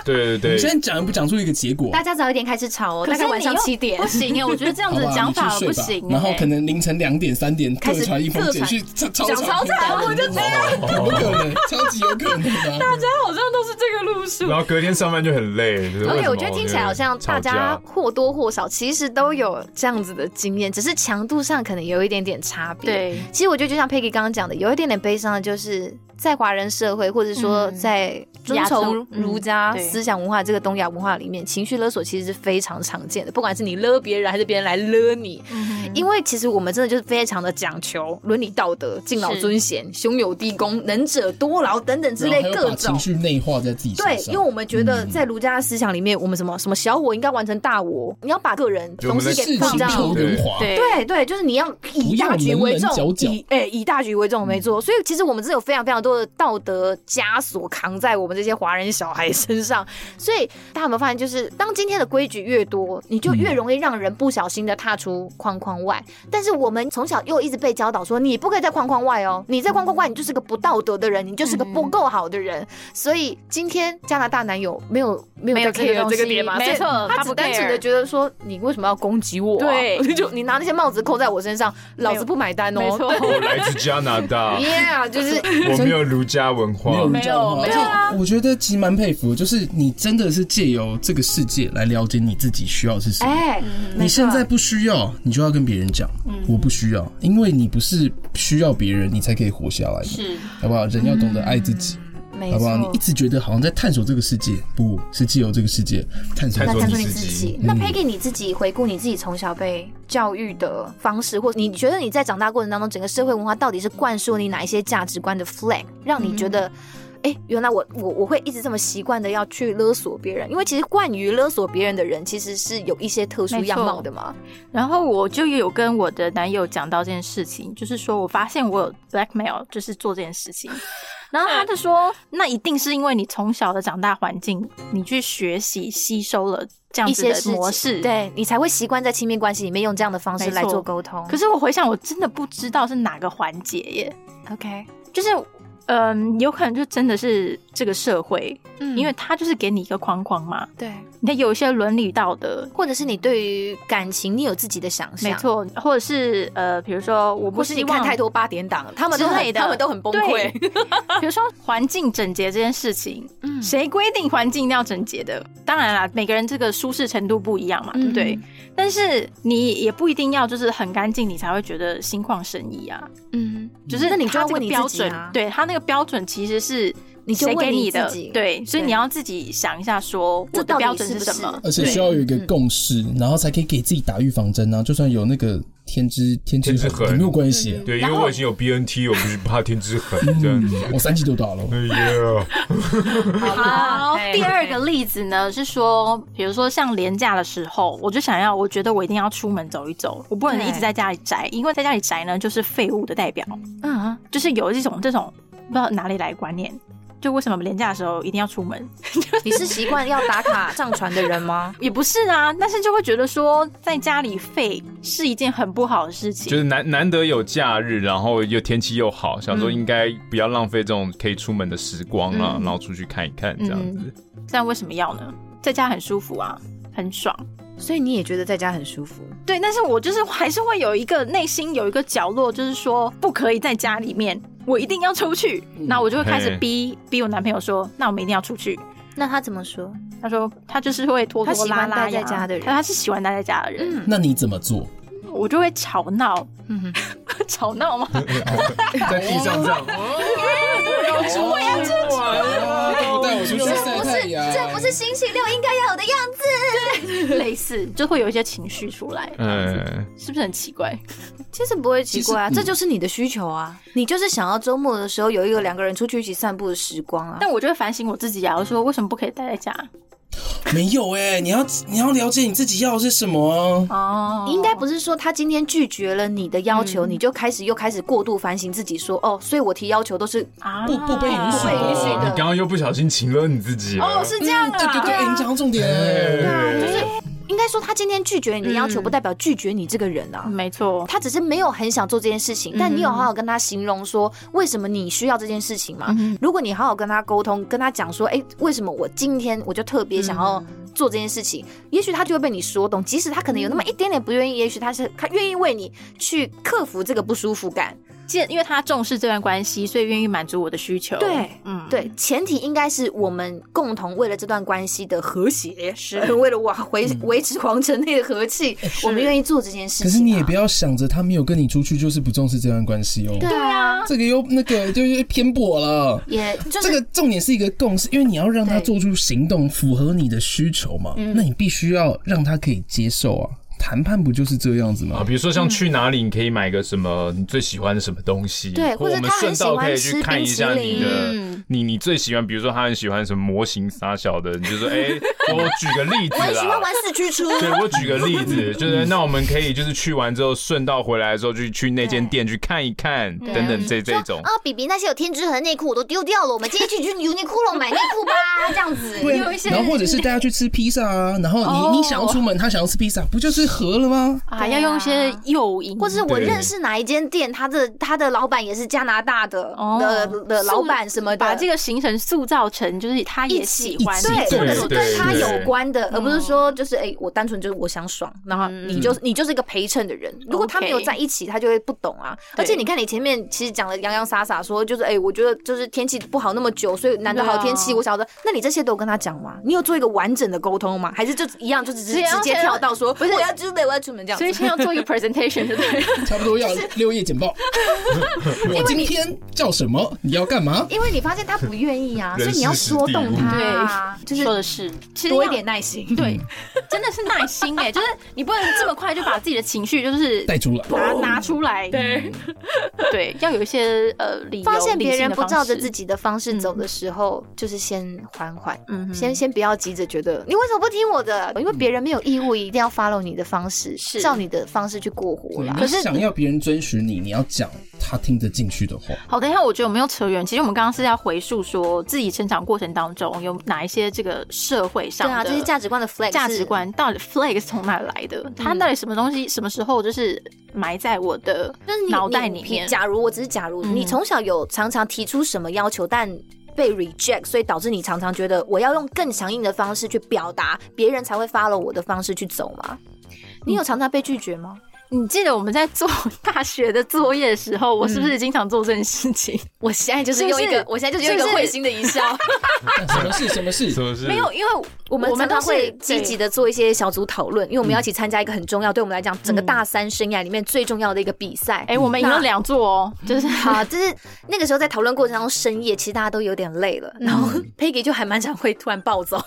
Speaker 2: 对对对，
Speaker 5: 你现在讲不讲出一个结果？
Speaker 3: 大家早一点开始吵哦，大概晚上七点
Speaker 1: 不行耶，我觉得这样子讲法不行。
Speaker 5: 然后可能凌晨两点、三点开始传一封简讯，讲超长，
Speaker 3: 我就这样，
Speaker 5: 可不可能？超级有可能。
Speaker 3: 大家好像都是这个路数，
Speaker 2: 然后隔天上班就很累。
Speaker 3: OK，我觉得听起来好像大家或多或少其实都有这样子的经验，只是强度上可能有一点点差别。对，其实我觉得就像 Peggy 刚刚讲的，有一点点悲伤的就是。在华人社会，或者说在遵从儒家思想文化这个东亚文化里面，情绪勒索其实是非常常见的。不管是你勒别人，还是别人来勒你，因为其实我们真的就是非常的讲求伦理道德、敬老尊贤、兄友弟恭、能者多劳等等之类各种
Speaker 5: 情绪内化在自己。
Speaker 3: 对，因为我们觉得在儒家思想里面，我们什么什么小我应该完成大我，你要把个人东西给放到。对对，就是你要以大局为重，以哎以大局为重，没错。所以其实我们真的有非常非常多的道德。枷锁扛在我们这些华人小孩身上，所以大家有没有发现，就是当今天的规矩越多，你就越容易让人不小心的踏出框框外。但是我们从小又一直被教导说，你不可以在框框外哦，你在框框外，你就是个不道德的人，你就是个不够好的人。所以今天加拿大男友没有没有在 care 这个点吗？没错，他只单纯的觉得说，你为什么要攻击我？对，就你拿那些帽子扣在我身上，老子不买单哦。
Speaker 2: 我来自加拿大，
Speaker 3: Yeah，就是
Speaker 2: 我没有儒家文
Speaker 5: 化。没有没有，而且我觉得其实蛮佩服，就是你真的是借由这个世界来了解你自己需要是什么。哎，你现在不需要，你就要跟别人讲，我不需要，因为你不是需要别人，你才可以活下来，是，好不好？人要懂得爱自己，好不好？你一直觉得好像在探索这个世界，不是借由这个世界探索
Speaker 3: 你自己。那 Peggy 你自己回顾你自己从小被教育的方式，或你觉得你在长大过程当中，整个社会文化到底是灌输你哪一些价值观的 flag，让你觉得，哎、原来我我我会一直这么习惯的要去勒索别人，因为其实惯于勒索别人的人，其实是有一些特殊样貌的嘛。
Speaker 1: 然后我就有跟我的男友讲到这件事情，就是说我发现我有 blackmail，就是做这件事情。然后他就说，那一定是因为你从小的长大环境，你去学习吸收了这样子的模式，
Speaker 3: 对，你才会习惯在亲密关系里面用这样的方式来做沟通。
Speaker 1: 可是我回想，我真的不知道是哪个环节耶。
Speaker 3: OK，
Speaker 1: 就是。嗯，有可能就真的是这个社会，嗯，因为他就是给你一个框框嘛。
Speaker 3: 对，
Speaker 1: 你有一些伦理道德，
Speaker 3: 或者是你对于感情你有自己的想象，
Speaker 1: 没错，或者是呃，比如说我不是
Speaker 3: 你看太多八点档，他们都很他们都很崩溃。
Speaker 1: 比如说环境整洁这件事情，嗯，谁规定环境一定要整洁的？当然啦，每个人这个舒适程度不一样嘛，对不对？但是你也不一定要就是很干净，你才会觉得心旷神怡啊。嗯，就是那你就要问你标准，对他那个。标准其实是
Speaker 3: 你就问你自己，
Speaker 1: 对，所以你要自己想一下，说我的标准是什么，
Speaker 5: 而且需要有一个共识，然后才可以给自己打预防针啊。就算有那个天之天之痕。也没有关系，
Speaker 4: 对，因为我已经有 BNT，我不是怕天之痕这样子。
Speaker 5: 我三级都打了。哎
Speaker 4: 呀，
Speaker 1: 好，第二个例子呢是说，比如说像连假的时候，我就想要，我觉得我一定要出门走一走，我不能一直在家里宅，因为在家里宅呢就是废物的代表，嗯，就是有这种这种不知道哪里来观念。就为什么连假的时候一定要出门？
Speaker 3: 你是习惯要打卡上传的人吗？
Speaker 1: 也不是啊，但是就会觉得说在家里废是一件很不好的事情。
Speaker 2: 就是难难得有假日，然后又天气又好，想说应该不要浪费这种可以出门的时光啊，嗯、然后出去看一看这样子。嗯、
Speaker 1: 为什么要呢？在家很舒服啊，很爽。
Speaker 3: 所以你也觉得在家很舒服？
Speaker 1: 对，但是我就是还是会有一个内心有一个角落，就是说不可以在家里面，我一定要出去。那、嗯、我就会开始逼逼我男朋友说，那我们一定要出去。
Speaker 3: 那他怎么说？
Speaker 1: 他说他就是会拖拖拉拉
Speaker 3: 待在家的人，
Speaker 1: 他他是喜欢待在家的人。
Speaker 5: 嗯、那你怎么做？
Speaker 1: 我就会吵闹，嗯，吵闹吗？
Speaker 4: 在地上这样。
Speaker 1: 我要出去，
Speaker 5: 带我出去晒太阳。
Speaker 3: 这不是星期六应该要有的样子。
Speaker 1: 类似就会有一些情绪出来，嗯，是不是很奇怪？
Speaker 3: 其实不会奇怪啊，这就是你的需求啊。你就是想要周末的时候有一个两个人出去一起散步的时光啊。
Speaker 1: 但我就会反省我自己啊，我说为什么不可以待在家？
Speaker 5: 没有哎、欸，你要你要了解你自己要的是什么
Speaker 3: 哦。应该不是说他今天拒绝了你的要求，嗯、你就开始又开始过度反省自己说，说哦，所以我提要求都是啊不不被允许的。
Speaker 4: 你刚刚又不小心请了你自己
Speaker 1: 哦，是这样啊，
Speaker 5: 对对对，你讲到重点，
Speaker 3: 对啊，就是。应该说，他今天拒绝你的要求，不代表拒绝你这个人啊。
Speaker 1: 没错，
Speaker 3: 他只是没有很想做这件事情。但你有好好跟他形容说，为什么你需要这件事情吗？如果你好好跟他沟通，跟他讲说，哎，为什么我今天我就特别想要做这件事情？也许他就会被你说动。即使他可能有那么一点点不愿意，也许他是他愿意为你去克服这个不舒服感。
Speaker 1: 因为他重视这段关系，所以愿意满足我的需求。
Speaker 3: 对，嗯，对，前提应该是我们共同为了这段关系的和谐，是 为了维维维持皇城内的和气，我们愿意做这件事情。
Speaker 5: 可是你也不要想着他没有跟你出去就是不重视这段关系哦。
Speaker 3: 对啊，
Speaker 5: 这个又那个就是偏颇了。
Speaker 3: 也，
Speaker 5: 这个重点是一个共识，因为你要让他做出行动，符合你的需求嘛。那你必须要让他可以接受啊。谈判不就是这样子吗？
Speaker 2: 啊，比如说像去哪里，你可以买个什么你最喜欢的什么东西，
Speaker 3: 对，或者我们顺道可以去看一下你的，
Speaker 2: 你你最喜欢，比如说他很喜欢什么模型啥小的，你就说，哎，我举个例子啦，
Speaker 3: 我喜欢玩四驱车，
Speaker 2: 对，我举个例子，就是那我们可以就是去完之后顺道回来的时候就去那间店去看一看，等等这这种。
Speaker 3: 啊，比比那些有天之痕的内裤我都丢掉了，我们今天去去 Uniqlo 买内裤吧，这样子，
Speaker 5: 有一些，然后或者是大家去吃披萨啊，然后你你想要出门，他想要吃披萨，不就是合了吗？
Speaker 1: 还要用一些诱因，
Speaker 3: 或者是我认识哪一间店，他的他的老板也是加拿大的的的老板什么的，
Speaker 1: 把这个行程塑造成就是他也喜欢，
Speaker 3: 对，或者是跟他有关的，而不是说就是哎，我单纯就是我想爽，然后你就你就是一个陪衬的人。如果他没有在一起，他就会不懂啊。而且你看你前面其实讲的洋洋洒洒说，就是哎，我觉得就是天气不好那么久，所以难得好天气，我晓得。那你这些都跟他讲吗？你有做一个完整的沟通吗？还是就一样，就只是直接跳到说，不是我要出门，我要出门这样。
Speaker 1: 所以先要做一个 presentation，对不对？
Speaker 5: 差不多要六页简报。我今天叫什么？你要干嘛？
Speaker 3: 因为你发现他不愿意啊，所以你要说动他。
Speaker 1: 对，就是说的是，其实
Speaker 3: 多一点耐心。
Speaker 1: 对，真的是耐心哎，就是你不能这么快就把自己的情绪就是
Speaker 5: 带出来，
Speaker 1: 拿拿出来。对，对，要有一些呃理由。
Speaker 3: 发现别人不照着自己的方式走的时候，就是先缓缓，嗯，先先不要急着觉得你为什么不听我的？因为别人没有义务一定要 follow 你的方式，是照你的方式去过活啦。
Speaker 5: 可是想要别人遵循你，你要讲他听得进去的话。
Speaker 1: 好，等一下，我觉得我们又扯远。其实我们刚刚是要回溯说自己成长过程当中有哪一些这个社会上的
Speaker 3: 对啊，这些价值观的 flag
Speaker 1: 价值观到底 flag 是从哪来的？它到底什么东西？什么时候就是埋在我的脑袋里面？
Speaker 3: 假如我只是假如你从小有常常提出什么要求，但被 reject，所以导致你常常觉得我要用更强硬的方式去表达，别人才会 follow 我的方式去走吗？你有常常被拒绝吗？
Speaker 1: 你记得我们在做大学的作业的时候，我是不是经常做这件事情？
Speaker 3: 我现在就是用一个，我现在就是用一个会心的一笑。
Speaker 5: 什么事？什么事？
Speaker 2: 什么事？
Speaker 1: 没有，因为
Speaker 3: 我们我们都会积极的做一些小组讨论，因为我们要一起参加一个很重要，对我们来讲，整个大三生涯里面最重要的一个比赛。
Speaker 1: 哎，我们赢了两座哦，就是
Speaker 3: 好，就是那个时候在讨论过程当中，深夜其实大家都有点累了，然后 Peggy 就还蛮常会突然暴走。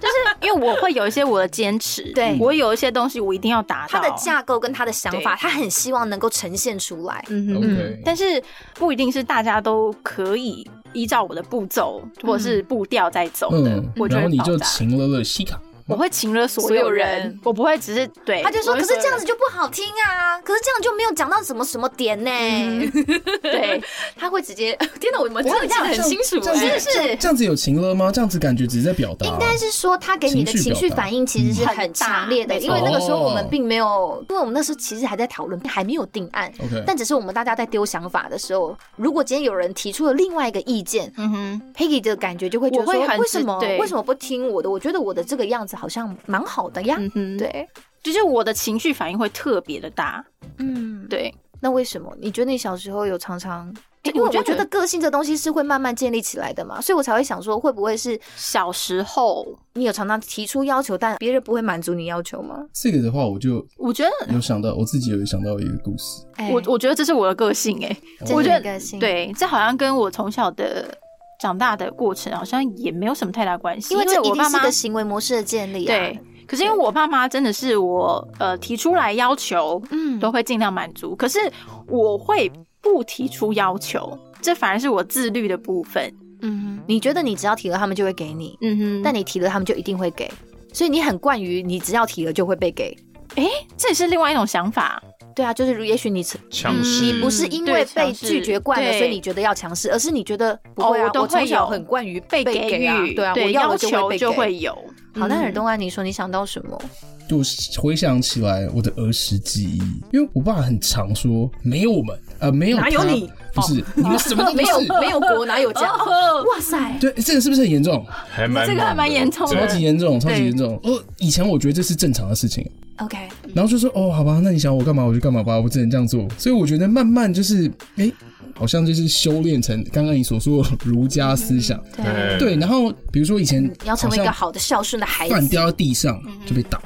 Speaker 1: 就是因为我会有一些我的坚持，对，我有一些东西我一定要达到。
Speaker 3: 他的架构跟他的想法，他很希望能够呈现出来。
Speaker 1: 嗯嗯，但是不一定是大家都可以依照我的步骤或者是步调在走的。我觉得
Speaker 5: 你就请了了西卡。
Speaker 1: 我会请了所有人，我不会只是对。
Speaker 3: 他就说，可是这样子就不好听啊，可是这样就没有讲到什么什么点呢？对，他会直接，天哪，我们真的记得很清楚，是是
Speaker 5: 这样子有情了吗？这样子感觉只是在表达，
Speaker 3: 应该是说他给你的情绪反应其实是很强烈的，因为那个时候我们并没有，因为我们那时候其实还在讨论，还没有定案。OK，但只是我们大家在丢想法的时候，如果今天有人提出了另外一个意见，嗯哼，Peggy 的感觉就会觉得说，为什么为什么不听我的？我觉得我的这个样子。好像蛮好的呀，嗯哼，对，
Speaker 1: 就是我的情绪反应会特别的大，嗯，对。
Speaker 3: 那为什么？你觉得你小时候有常常？因为我觉得个性这东西是会慢慢建立起来的嘛，所以我才会想说，会不会是
Speaker 1: 小时候
Speaker 3: 你有常常提出要求，但别人不会满足你要求吗？
Speaker 5: 这个的话，我就
Speaker 1: 我觉得
Speaker 5: 有想到，我自己有想到一个故事。
Speaker 1: 我我觉得这是我的个性，哎，我觉得
Speaker 3: 个性
Speaker 1: 对，这好像跟我从小的。长大的过程好像也没有什么太大关系，
Speaker 3: 因为这一定是个行为模式的建立啊。
Speaker 1: 对，可是因为我爸妈真的是我呃提出来要求，嗯，都会尽量满足。可是我会不提出要求，这反而是我自律的部分。
Speaker 3: 嗯哼，你觉得你只要提了，他们就会给你。嗯哼，但你提了，他们就一定会给，所以你很惯于你只要提了就会被给。
Speaker 1: 哎，这也是另外一种想法。
Speaker 3: 对啊，就是也许你
Speaker 2: 强势，
Speaker 3: 你不是因为被拒绝惯了，所以你觉得要强势，而是你觉得不会啊，我从小很惯于被给予，对啊，我要求就会有。好，那尔东安，你说你想到什么？
Speaker 5: 就回想起来我的儿时记忆，因为我爸很常说没有我们，呃，没有
Speaker 3: 哪有你，
Speaker 5: 不是你们什么都
Speaker 3: 没有，没有国哪有家？哇塞，
Speaker 5: 对，这个是不是很严重？
Speaker 2: 还蛮
Speaker 1: 这个还蛮严重，
Speaker 5: 超级严重，超级严重。哦，以前我觉得这是正常的事情。
Speaker 3: OK，
Speaker 5: 然后就说哦，好吧，那你想我干嘛？我就干嘛吧，我只能这样做。所以我觉得慢慢就是，哎，好像就是修炼成刚刚你所说的儒家思想。对。对，然后比如说以前
Speaker 3: 要成为一个好的孝顺的孩子，
Speaker 5: 饭掉在地上就被打，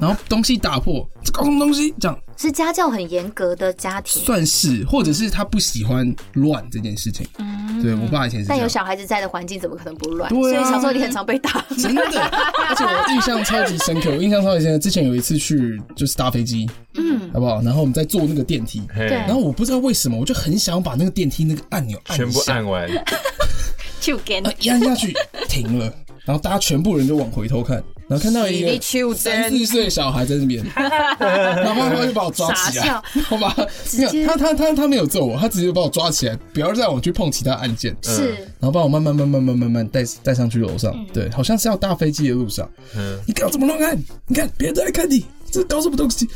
Speaker 5: 然后东西打破，这搞什么东西？这样
Speaker 3: 是家教很严格的家庭，
Speaker 5: 算是，或者是他不喜欢乱这件事情。嗯对我爸以前是，
Speaker 3: 但有小孩子在的环境，怎么可能不乱？对所以小时候你很常被打，
Speaker 5: 真的。而且我印象超级深刻，我印象超级深刻。之前有一次去就是搭飞机，嗯，好不好？然后我们在坐那个电梯，对。然后我不知道为什么，我就很想把那个电梯那个按钮按
Speaker 2: 全部按完，
Speaker 1: 就给
Speaker 5: 按下去停了，然后大家全部人就往回头看。然后看到一个三四岁小孩在那边，然后妈妈就把我抓起来，好吧？没有，他他他他没有揍我，他直接把我抓起来，不要让我去碰其他按键，
Speaker 3: 是，
Speaker 5: 然后把我慢慢慢慢慢慢慢带带上去楼上，对，好像是要搭飞机的路上，嗯，你搞什么乱按？你看别人都在看你。这搞什么东西？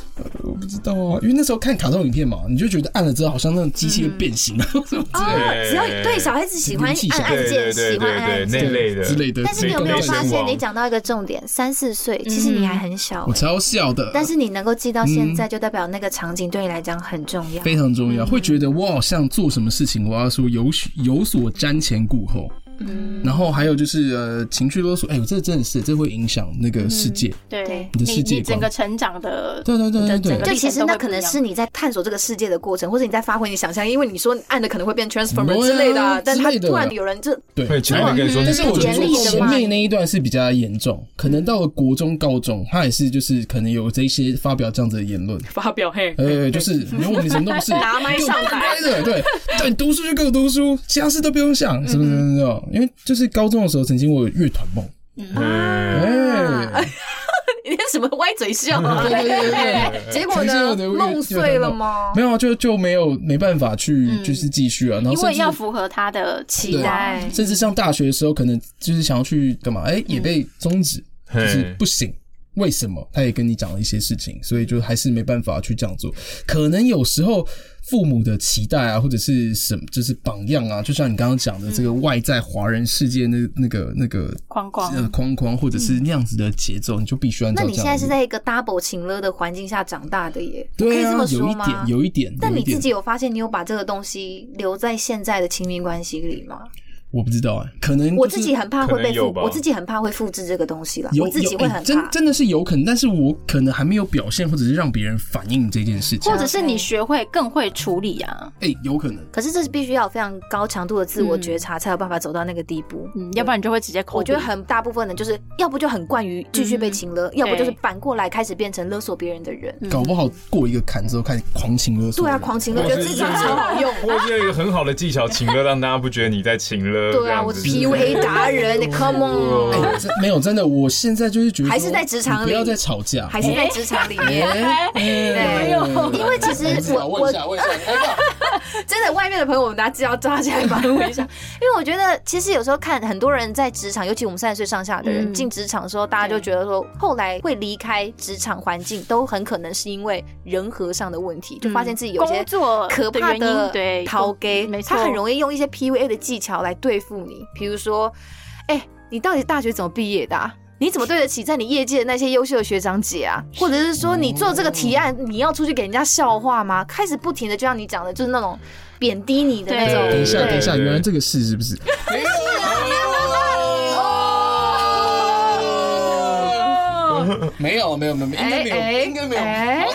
Speaker 5: 我不知道啊，因为那时候看卡通影片嘛，你就觉得按了之后好像那种机器会变形啊，什么之类。
Speaker 3: 只要对小孩子喜欢按按键，喜欢按按键
Speaker 2: 那类的
Speaker 5: 之类的。
Speaker 3: 但是你有没有发现，你讲到一个重点，三四岁，其实你还很小，
Speaker 5: 我超小的。
Speaker 3: 但是你能够记到现在，就代表那个场景对你来讲很重要，
Speaker 5: 非常重要。会觉得我好像做什么事情，我要说有有所瞻前顾后。嗯，然后还有就是呃，情绪勒索，哎，这真的是这会影响那个世界，
Speaker 1: 对。
Speaker 5: 你的世界
Speaker 1: 整个成长的，
Speaker 5: 对对对对对，
Speaker 3: 就其实那可能是你在探索这个世界的过程，或者你在发挥你想象，因为你说按的可能会变 transformer 之类的，但他突然有人就
Speaker 5: 对，
Speaker 2: 会强烈跟你说，
Speaker 5: 但是我觉得前面那一段是比较严重，可能到了国中、高中，他也是就是可能有这些发表这样子的言论，
Speaker 1: 发表嘿，
Speaker 5: 呃，就是没有你什么东西，
Speaker 1: 拿麦 上台。
Speaker 5: 的，对，对，读书就给我读书，其他事都不用想，是不是？因为就是高。中的时候，曾经我有乐团梦。
Speaker 3: 哎，你什么歪嘴笑？对对对对。结果呢？梦碎了吗？
Speaker 5: 没有，就就没有没办法去，就是继续啊。然后
Speaker 1: 因为要符合他的期待，
Speaker 5: 甚至上大学的时候，可能就是想要去干嘛？哎，也被终止，就是不行。为什么？他也跟你讲了一些事情，所以就还是没办法去这样做。可能有时候父母的期待啊，或者是什么，就是榜样啊，就像你刚刚讲的这个外在华人世界那那个那个
Speaker 1: 框框
Speaker 5: 呃框框，或者是那样子的节奏，你就必须按照。
Speaker 3: 那你现在是在一个 double 情了的环境下长大的耶？
Speaker 5: 对啊，
Speaker 3: 可以这么说吗？
Speaker 5: 有一点，有一点。
Speaker 3: 但你自己有发现，你有把这个东西留在现在的亲密关系里吗？
Speaker 5: 我不知道哎，可能
Speaker 3: 我自己很怕会被复，我自己很怕会复制这个东西了。我自己会很怕，
Speaker 5: 真真的是有可能，但是我可能还没有表现，或者是让别人反映这件事情，
Speaker 1: 或者是你学会更会处理啊。
Speaker 5: 哎，有可能。
Speaker 3: 可是这是必须要有非常高强度的自我觉察，才有办法走到那个地步。
Speaker 1: 嗯，要不然你就会直接口。
Speaker 3: 我觉得很大部分人就是要不就很惯于继续被情勒，要不就是反过来开始变成勒索别人的人。
Speaker 5: 搞不好过一个坎之后开始狂情勒索。
Speaker 3: 对啊，狂情勒，觉得这招超好用。
Speaker 2: 我觉得有一个很好的技巧，情勒让大家不觉得你在情勒。
Speaker 3: 对啊，我 PUA 达人，你 Come on！
Speaker 5: 哎，没有，真的，我现在就是觉得
Speaker 3: 还是在职场里，
Speaker 5: 不要再吵架，
Speaker 3: 还是在职场里。面。没有，因为其实我我问一下，真的外面的朋友，我们大家要抓起来帮他问一下。因为我觉得，其实有时候看很多人在职场，尤其我们三十岁上下的人进职场的时候，大家就觉得说，后来会离开职场环境，都很可能是因为人和上的问题，就发现自己有些可怕的对逃给，他很容易用一些 P U A 的技巧来对付你，比如。说，哎、欸，你到底大学怎么毕业的？啊？你怎么对得起在你业界的那些优秀的学长姐啊？或者是说，你做这个提案，你要出去给人家笑话吗？开始不停的，就像你讲的，就是那种贬低你的那种。
Speaker 5: 等一下，等一下，原来这个事是不是？没有没有没有，应该没有，应该没有。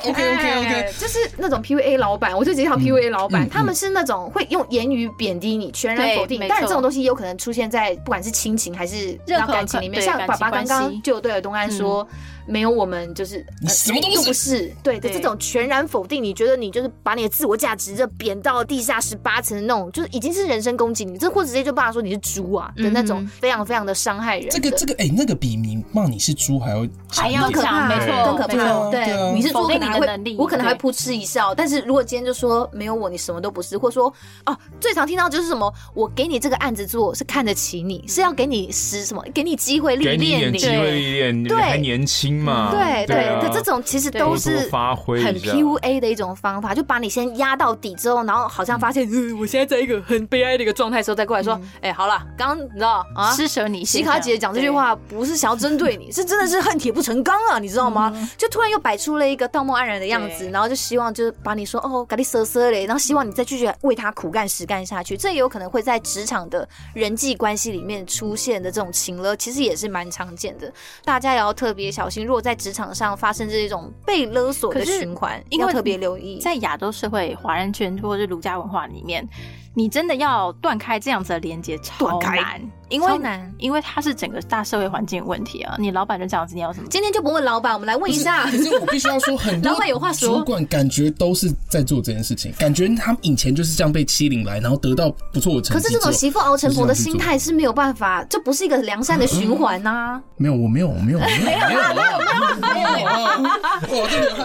Speaker 5: OK OK OK，
Speaker 3: 就是那种 PUA 老板，我就直接叫 PUA 老板，他们是那种会用言语贬低你，全然否定。但是这种东西有可能出现在不管是亲情还是任何感情里面，像爸爸刚刚就对尔东安说。没有我们就是
Speaker 5: 你什么都
Speaker 3: 不是，对的这种全然否定，你觉得你就是把你的自我价值就贬到地下十八层的那种，就是已经是人身攻击你，这或者直接就骂说你是猪啊的那种，非常非常的伤害人。
Speaker 5: 这个这个哎，那个比你骂你是猪还要
Speaker 1: 还要可怕，没错，
Speaker 3: 更可怕。对，你是猪可能还会，我可能还会扑哧一笑。但是如果今天就说没有我你什么都不是，或者说哦，最常听到就是什么，我给你这个案子做是看得起你，是要给你使什么，给你机会历练，
Speaker 2: 给你点机会历练，你还年轻嘛，
Speaker 3: 对对。的这种其实都是
Speaker 2: 发挥
Speaker 3: 很 PUA 的一种方法，就把你先压到底之后，然后好像发现，嗯，我现在在一个很悲哀的一个状态的时候，再过来说，哎，好了，刚刚你知道啊，
Speaker 1: 施舍你。
Speaker 3: 西卡姐讲这句话不是想要针对你，是真的是恨铁不成钢啊，你知道吗？就突然又摆出了一个道貌岸然的样子，然后就希望就是把你说哦，咖喱瑟瑟嘞，然后希望你再继续为他苦干实干下去。这也有可能会在职场的人际关系里面出现的这种情了，其实也是蛮常见的，大家也要特别小心。如果在职场上发生这种被勒索的循环，应该特别留意。
Speaker 1: 在亚洲社会、华人圈或者是儒家文化里面，你真的要断开这样子的连接，超难。因为难，因为它是整个大社会环境问题啊！你老板就这样子，你要什么？
Speaker 3: 今天就不问老板，我们来问一下。
Speaker 5: 可是我必须要说，很多 老板有话说。主管感觉都是在做这件事情，感觉他们以前就是这样被欺凌来，然后得到不错的成绩。
Speaker 3: 可是这种媳妇熬成婆的心态是没有办法，这不是一个良善的循环呐。
Speaker 5: 没有，我没有，我没有，没有，没有，没有，没有，没有啊！
Speaker 3: 我真的，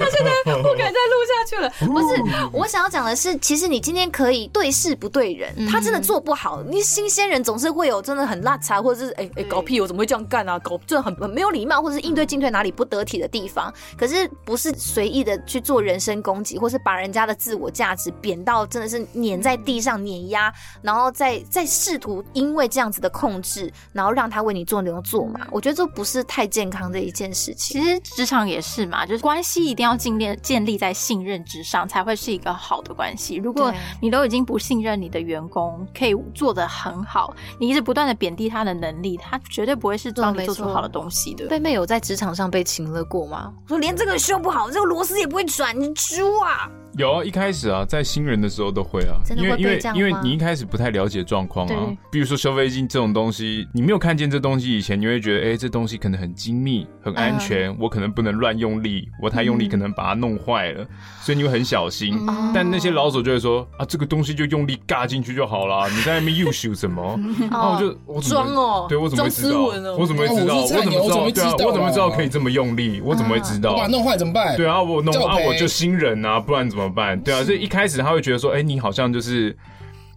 Speaker 3: 他现在不敢再录下去了。不是，我想要讲的是，其实你今天可以对事不对人，他真的做不好。你新鲜人总是会有真。的很邋遢，或者是哎哎、搞屁，我怎么会这样干啊？搞就很很没有礼貌，或者是应对进退哪里不得体的地方。可是不是随意的去做人身攻击，或是把人家的自我价值贬到真的是碾在地上碾压，然后再再试图因为这样子的控制，然后让他为你做牛做马。我觉得这不是太健康的一件事情。
Speaker 1: 其实职场也是嘛，就是关系一定要建立建立在信任之上，才会是一个好的关系。如果你都已经不信任你的员工，可以做得很好，你一直不断。的贬低他的能力，他绝对不会是帮你做出好的东西的。
Speaker 3: 贝贝有在职场上被情勒过吗？我说连这个修不好，这个螺丝也不会转，你猪啊！
Speaker 2: 有啊，一开始啊，在新人的时候都会啊，因为因为因为你一开始不太了解状况啊，比如说修飞机这种东西，你没有看见这东西以前，你会觉得哎，这东西可能很精密、很安全，我可能不能乱用力，我太用力可能把它弄坏了，所以你会很小心。但那些老手就会说啊，这个东西就用力嘎进去就好了，你在那边又修什么？然后我就我装哦，对我怎么会知道？我怎么会知道？我怎么知道？对啊，我怎么知道可以这么用力？我怎么会知道？
Speaker 5: 我把它弄坏怎么办？
Speaker 2: 对啊，我弄啊，我就新人啊，不然怎么办？对啊，所以一开始他会觉得说，哎，你好像就是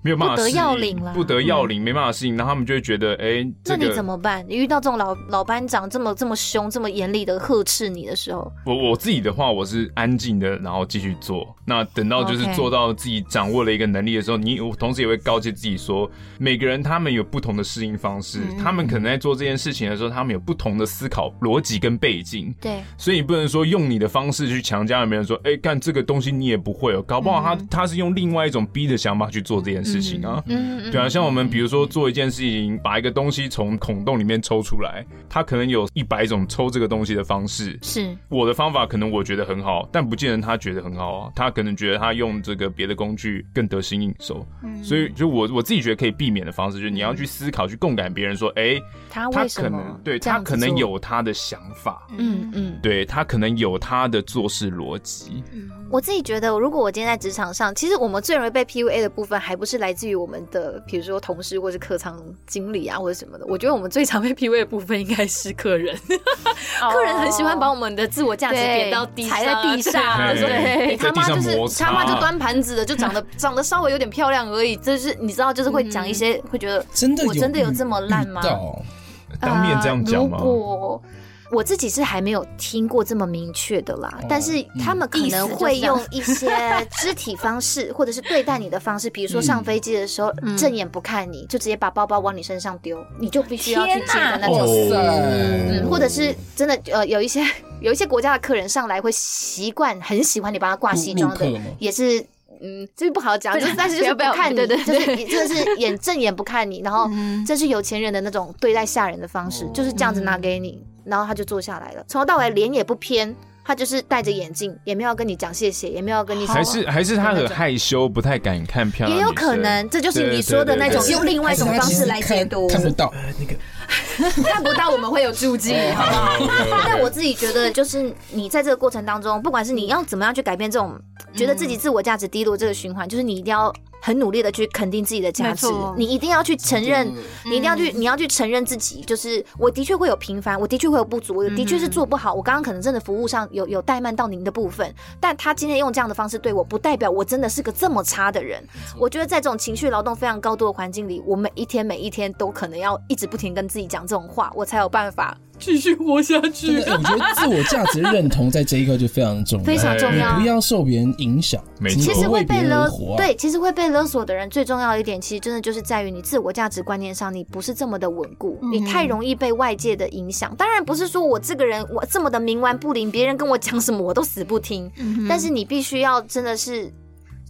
Speaker 2: 没有办法
Speaker 3: 不得要领了，
Speaker 2: 不得要领，没办法适应，然后他们就会觉得，哎、欸，这个、
Speaker 3: 那你怎么办？你遇到这种老老班长这么这么凶、这么严厉的呵斥你的时候，
Speaker 2: 我我自己的话，我是安静的，然后继续做。那等到就是做到自己掌握了一个能力的时候，Okay. 你我同时也会告诫自己说，每个人他们有不同的适应方式，嗯、他们可能在做这件事情的时候，他们有不同的思考逻辑跟背景。
Speaker 3: 对，
Speaker 2: 所以你不能说用你的方式去强加别人说，哎、欸，干这个东西你也不会哦，搞不好他、嗯、他是用另外一种逼的想法去做这件事情啊。嗯对啊，像我们比如说做一件事情，把一个东西从孔洞里面抽出来，它可能有一百种抽这个东西的方式。
Speaker 3: 是
Speaker 2: 我的方法，可能我觉得很好，但不见得他觉得很好啊。他可能觉得他用这个别的工具更得心应手。嗯，所以就我我自己觉得可以避免的方式，就是你要去思考，去共感别人说，哎、欸，
Speaker 3: 他为什么
Speaker 2: 他可能对他可能有他的想法。
Speaker 3: 嗯嗯，
Speaker 2: 对他可能有他的做事逻辑。嗯，
Speaker 3: 我自己觉得，如果我今天在职场上，其实我们最容易被 PUA 的部分，还不是来自于我们的。呃，比如说同事或是客舱经理啊，或者什么的，我觉得我们最常被 PUA 的部分应该是客人。客人很喜欢把我们的自我价值贬到地
Speaker 1: 踩在地上，
Speaker 3: 对，你 他妈就是他妈就端盘子的，就长得 长得稍微有点漂亮而已。就是你知道，就是会讲一些会觉得真的我真的有这么烂吗？
Speaker 2: 当面这样讲吗？
Speaker 3: 如果我自己是还没有听过这么明确的啦，但是他们可能会用一些肢体方式，或者是对待你的方式，比如说上飞机的时候正眼不看你，就直接把包包往你身上丢，你就必须要去接的那种。嗯，或者是真的呃，有一些 有一些国家的客人上来会习惯很喜欢你帮他挂西装的，也是嗯，这个不好讲，就是但是就是不看你，对对，就是就是眼正眼不看你，然后这是有钱人的那种对待下人的方式，就是这样子拿给你。然后他就坐下来了，从头到尾脸也不偏，他就是戴着眼镜，也没有跟你讲谢谢，也没有跟你说。
Speaker 2: 还是还是他很害羞，不太敢看漂亮。
Speaker 3: 也有可能，这就是你说的那种用另外一种方式来解读。
Speaker 5: 看不到那个。
Speaker 3: 看不到，我们会有助记，好不好？但我自己觉得，就是你在这个过程当中，不管是你要怎么样去改变这种觉得自己自我价值低落这个循环，就是你一定要很努力的去肯定自己的价值，你一定要去承认，你一定要去，你要去承认自己，就是我的确会有平凡，我的确会有不足，我的确是做不好，我刚刚可能真的服务上有有怠慢到您的部分，但他今天用这样的方式对我，不代表我真的是个这么差的人。我觉得在这种情绪劳动非常高度的环境里，我每一天每一天都可能要一直不停跟自己讲。这种话，我才有办法继续活下去。
Speaker 5: 我觉得自我价值认同在这一刻就非常重要，
Speaker 3: 非常重要。
Speaker 5: 不要受别人影响。
Speaker 3: 其实会被勒索，对，其实会被勒索的人最重要的一点，其实真的就是在于你自我价值观念上，你不是这么的稳固，你太容易被外界的影响。当然不是说我这个人我这么的冥顽不灵，别人跟我讲什么我都死不听。但是你必须要真的是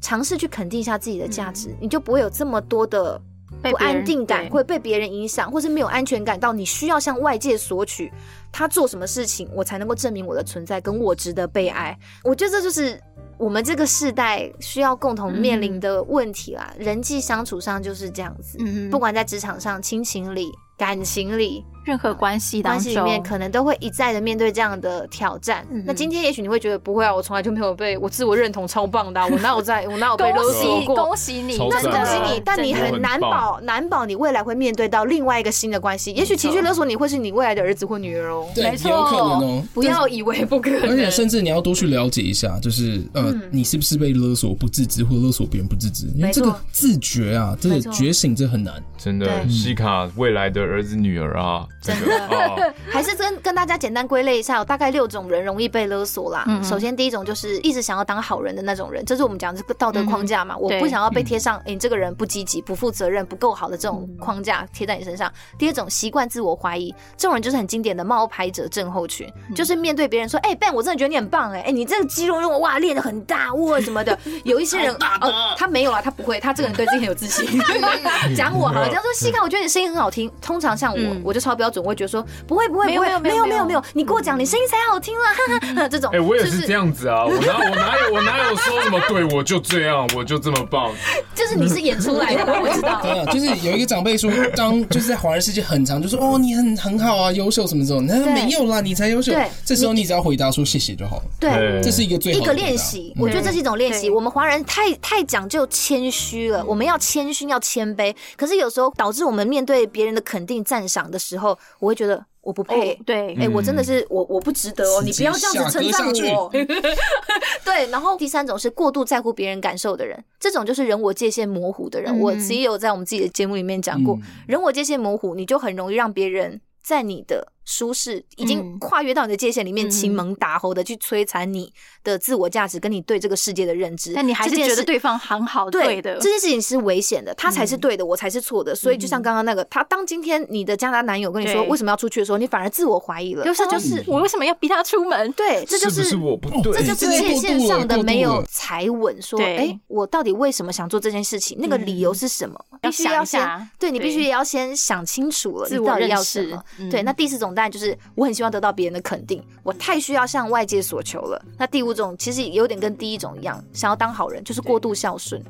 Speaker 3: 尝试去肯定一下自己的价值，你就不会有这么多的。不安定感会被别人影响，或是没有安全感到你需要向外界索取，他做什么事情我才能够证明我的存在跟我值得被爱？我觉得这就是我们这个世代需要共同面临的问题啦。嗯、人际相处上就是这样子，嗯、不管在职场上、亲情里、感情里。
Speaker 1: 任何关系关系里面，
Speaker 3: 可能都会一再的面对这样的挑战。嗯、那今天也许你会觉得不会啊，我从来就没有被我自我认同超棒的、啊，我哪有在，我哪有被 勒索过？
Speaker 1: 恭喜你，
Speaker 3: 那是恭喜你，但你很难保难保你未来会面对到另外一个新的关系。也许情绪勒索你会是你未来的儿子或女儿哦、
Speaker 5: 没错，有可能哦。
Speaker 3: 不要以为不可能，
Speaker 5: 而且甚至你要多去了解一下，就是呃，嗯、你是不是被勒索不自知，或勒索别人不自知？因为这个自觉啊，这个觉醒这很难，
Speaker 2: 真的。西卡未来的儿子女儿啊，真的。
Speaker 3: 还是跟跟大家简单归类一下，有大概六种人容易被勒索啦。嗯、首先，第一种就是一直想要当好人的那种人，这是我们讲这个道德框架嘛。嗯、我不想要被贴上，哎、嗯欸，你这个人不积极、不负责任、不够好的这种框架贴在你身上。第二种，习惯自我怀疑，这种人就是很经典的冒牌者症候群，嗯、就是面对别人说，哎、欸、Ben，我真的觉得你很棒、欸，哎，哎，你这个肌肉用哇练的很大哇什么的。有一些人哦，他没有啊，他不会，他这个人对自己很有自信。讲我好了，这样说，细看，我觉得你声音很好听。通常像我，嗯、我就超标准，我会觉得说，不会不会不会。没有没有没有，你跟我讲，你声音才好听了，哈哈，这种。
Speaker 2: 哎，我也是这样子啊，我哪我哪有我哪有说什么对，我就这样，我就这么棒。
Speaker 3: 就是你是演出来的，我知道。
Speaker 5: 就是有一个长辈说，当就是在华人世界很长，就说哦，你很很好啊，优秀什么这种，他说没有啦，你才优秀。对，这时候你只要回答说谢谢就好了。
Speaker 3: 对，
Speaker 5: 这是一个最好的
Speaker 3: 一个练习。我觉得这是一种练习。我们华人太太讲究谦虚了，我们要谦逊，要谦卑。可是有时候导致我们面对别人的肯定赞赏的时候，我会觉得。我不配，
Speaker 1: 对，
Speaker 3: 哎，我真的是我我不值得哦，你不要这样子称赞我。对，然后第三种是过度在乎别人感受的人，这种就是人我界限模糊的人。我其实有在我们自己的节目里面讲过，人我界限模糊，你就很容易让别人在你的。舒适已经跨越到你的界限里面，欺门打吼的去摧残你的自我价值，跟你对这个世界的认知。
Speaker 1: 但你还是觉得对方很好，对的。
Speaker 3: 这件事情是危险的，他才是对的，我才是错的。所以就像刚刚那个，他当今天你的加拿大男友跟你说为什么要出去的时候，你反而自我怀疑了。
Speaker 1: 就是就是，我为什么要逼他出门？
Speaker 3: 对，这就是
Speaker 2: 是我不对，
Speaker 3: 这就是界限上的没有踩稳。说，哎，我到底为什么想做这件事情？那个理由是什么？必须要先对你必须要先想清楚了，你到底要什么？对，那第四种当然就是我很。希望得到别人的肯定，我太需要向外界所求了。那第五种其实有点跟第一种一样，想要当好人，就是过度孝顺。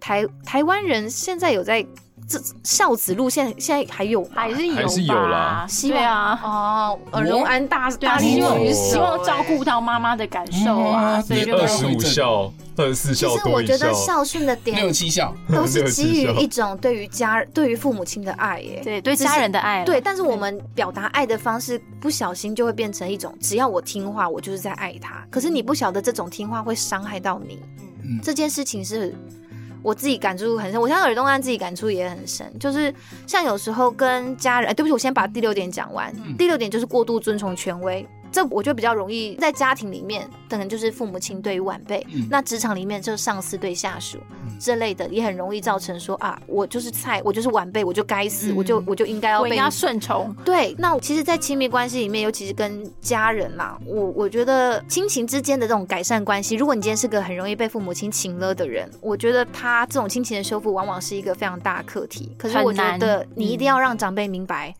Speaker 3: 台台湾人现在有在。这孝子路线现在还有吗？
Speaker 1: 还是有
Speaker 2: 还是有啦。
Speaker 1: 希望啊，
Speaker 3: 哦，耳荣安大大
Speaker 1: 希望希望照顾到妈妈的感受啊，所以就
Speaker 2: 二十五孝、二十四孝。
Speaker 3: 其实我觉得孝顺的点
Speaker 5: 六七孝
Speaker 3: 都是 基于一种对于家、对于父母亲的爱耶，
Speaker 1: 对对家人的爱。
Speaker 3: 对，但是我们表达爱的方式不小心就会变成一种，只要我听话，我就是在爱他。可是你不晓得这种听话会伤害到你，这件事情是。我自己感触很深，我现在耳东安自己感触也很深，就是像有时候跟家人，哎，对不起，我先把第六点讲完。第六点就是过度遵从权威。这我觉得比较容易在家庭里面，可能就是父母亲对于晚辈；嗯、那职场里面就是上司对下属、嗯、这类的，也很容易造成说啊，我就是菜，我就是晚辈，我就该死，嗯、我就我就应该要被
Speaker 1: 顺从。
Speaker 3: 对，那其实，在亲密关系里面，尤其是跟家人啦，我我觉得亲情之间的这种改善关系，如果你今天是个很容易被父母亲情了的人，我觉得他这种亲情的修复，往往是一个非常大的课题。可是我觉得你一定要让长辈明白。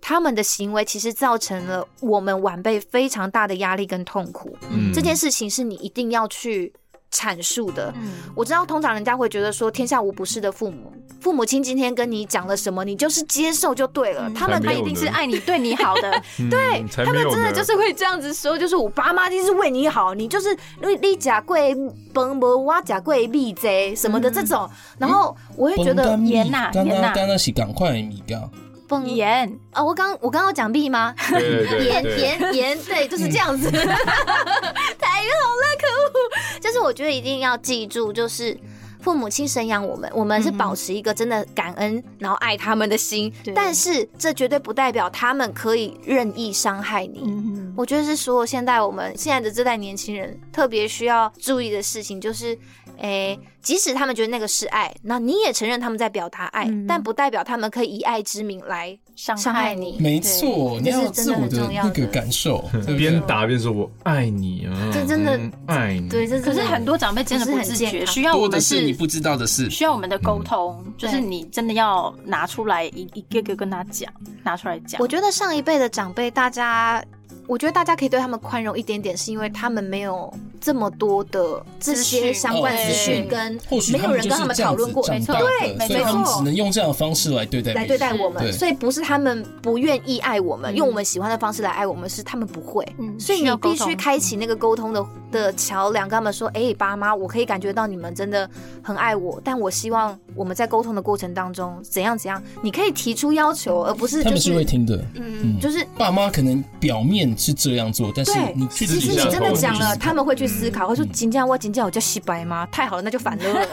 Speaker 3: 他们的行为其实造成了我们晚辈非常大的压力跟痛苦。嗯，这件事情是你一定要去阐述的。嗯，我知道通常人家会觉得说天下无不是的父母，父母亲今天跟你讲了什么，你就是接受就对了。他们他一定是爱你、对你好的。对，他们真的就是会这样子说，就是我爸妈一定是为你好，你就是你你假贵崩不挖假贵蜜贼什么的这种。然后我会觉得严呐严呐，
Speaker 5: 当然是赶快米掉。
Speaker 3: 绷严啊！我刚我刚刚有讲 B 吗？盐盐盐，对，就是这样子。太好了，可恶！就是我觉得一定要记住，就是父母亲生养我们，我们是保持一个真的感恩，然后爱他们的心。但是这绝对不代表他们可以任意伤害你。嗯、我觉得是所有，现在我们现在的这代年轻人特别需要注意的事情，就是。诶、欸，即使他们觉得那个是爱，那你也承认他们在表达爱，嗯、但不代表他们可以以爱之名来伤害你。
Speaker 5: 没错，你要自我的那个感受，
Speaker 2: 边打边说“我爱你”啊，
Speaker 3: 这真的
Speaker 2: 爱你。
Speaker 3: 对，这
Speaker 1: 可是很多长辈真的不自觉，需要我们是
Speaker 5: 你不知道的事，
Speaker 1: 需要我们的沟通，嗯、就是你真的要拿出来一一个个跟他讲，拿出来讲。
Speaker 3: 我觉得上一辈的长辈，大家。我觉得大家可以对他们宽容一点点，是因为他们没有这么多的这些相关资讯，跟没有人跟他们讨论过，没错，对，没错，
Speaker 5: 只能用这样的方式来对待
Speaker 3: 来对待我们，所以不是他们不愿意爱我们，用我们喜欢的方式来爱我们，是他们不会，所以你必须开启那个沟通的的桥梁，跟他们说，哎，爸妈，我可以感觉到你们真的很爱我，但我希望我们在沟通的过程当中怎样怎样，你可以提出要求，而不是
Speaker 5: 他们是会听的，
Speaker 3: 嗯，就是
Speaker 5: 爸妈可能表面。是这样做，但是你其实
Speaker 3: 你真的讲了，他们会去思考，会说：“今天我今天我叫洗白吗？太好了，那就反了。”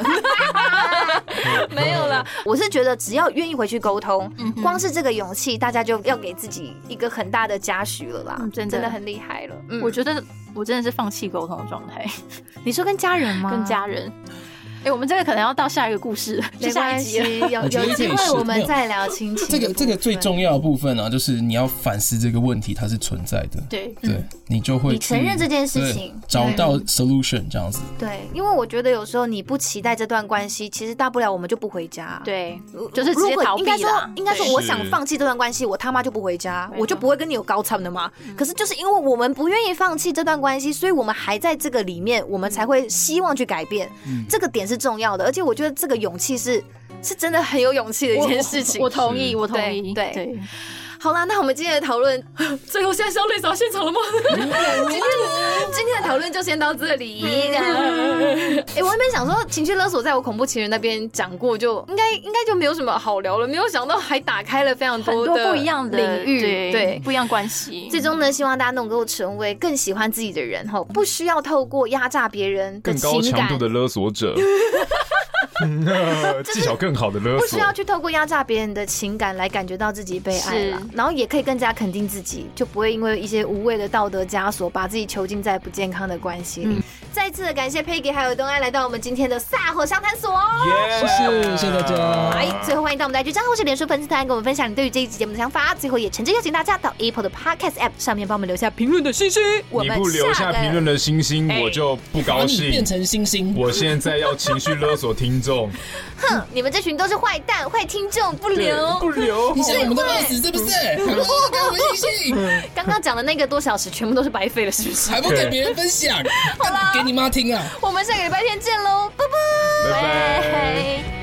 Speaker 3: 没有了，我是觉得只要愿意回去沟通，光是这个勇气，大家就要给自己一个很大的嘉许了啦。真的很厉害了。
Speaker 1: 我觉得我真的是放弃沟通的状态。
Speaker 3: 你说跟家人吗？
Speaker 1: 跟家人。哎，我们这个可能要到下一个故事，
Speaker 3: 没关系，有有机会我们再聊亲情。
Speaker 5: 这个这个最重要的部分呢，就是你要反思这个问题它是存在的。
Speaker 1: 对
Speaker 5: 对，你就会
Speaker 3: 你承认这件事情，
Speaker 5: 找到 solution 这样子。
Speaker 3: 对，因为我觉得有时候你不期待这段关系，其实大不了我们就不回家。
Speaker 1: 对，就是直接逃避。应该说，
Speaker 3: 应该说，我想放弃这段关系，我他妈就不回家，我就不会跟你有高产的嘛。可是就是因为我们不愿意放弃这段关系，所以我们还在这个里面，我们才会希望去改变。这个点是重要的，而且我。我觉得这个勇气是是真的很有勇气的一件事情。
Speaker 1: 我同意，我同意。
Speaker 3: 对对。好啦，那我们今天的讨论，最后现在是要泪洒现场了吗？今天今天的讨论就先到这里。哎、欸，我还没想说情绪勒索，在我恐怖情人那边讲过，就应该应该就没有什么好聊了。没有想到还打开了非常多的
Speaker 1: 不一样的领域，对，
Speaker 3: 对
Speaker 1: 不一样关系。
Speaker 3: 最终呢，希望大家能够成为更喜欢自己的人，哈，不需要透过压榨别人的情感，
Speaker 2: 更高强度的勒索者。技巧更好的勒索，
Speaker 3: 不需要去透过压榨别人的情感来感觉到自己被爱了，然后也可以更加肯定自己，就不会因为一些无谓的道德枷锁把自己囚禁在不健康的关系里。嗯、再次的感谢 Peggy 还有东安来到我们今天的萨火相谈所，
Speaker 5: 谢谢谢谢大家。
Speaker 3: 来，最后欢迎到我们的 IG 账号或是脸书粉丝团，跟我们分享你对于这一集节目的想法。最后也诚挚邀请大家到 Apple 的 Podcast App 上面帮我们留下评论的星星。
Speaker 2: 你不留下评论的星星，我就不高兴。
Speaker 5: 变成星星，
Speaker 2: 我现在要情绪勒索听众。
Speaker 3: 哼，你们这群都是坏蛋、坏听众，不留
Speaker 2: 不留，
Speaker 5: 你想我们都饿死是不是？不给我们信息？
Speaker 3: 刚刚讲的那个多小时全部都是白费了，是不是？
Speaker 5: 还不给别人分享？好了，给你妈听啊！
Speaker 3: 我们下个礼拜天见喽，拜拜，
Speaker 2: 拜拜。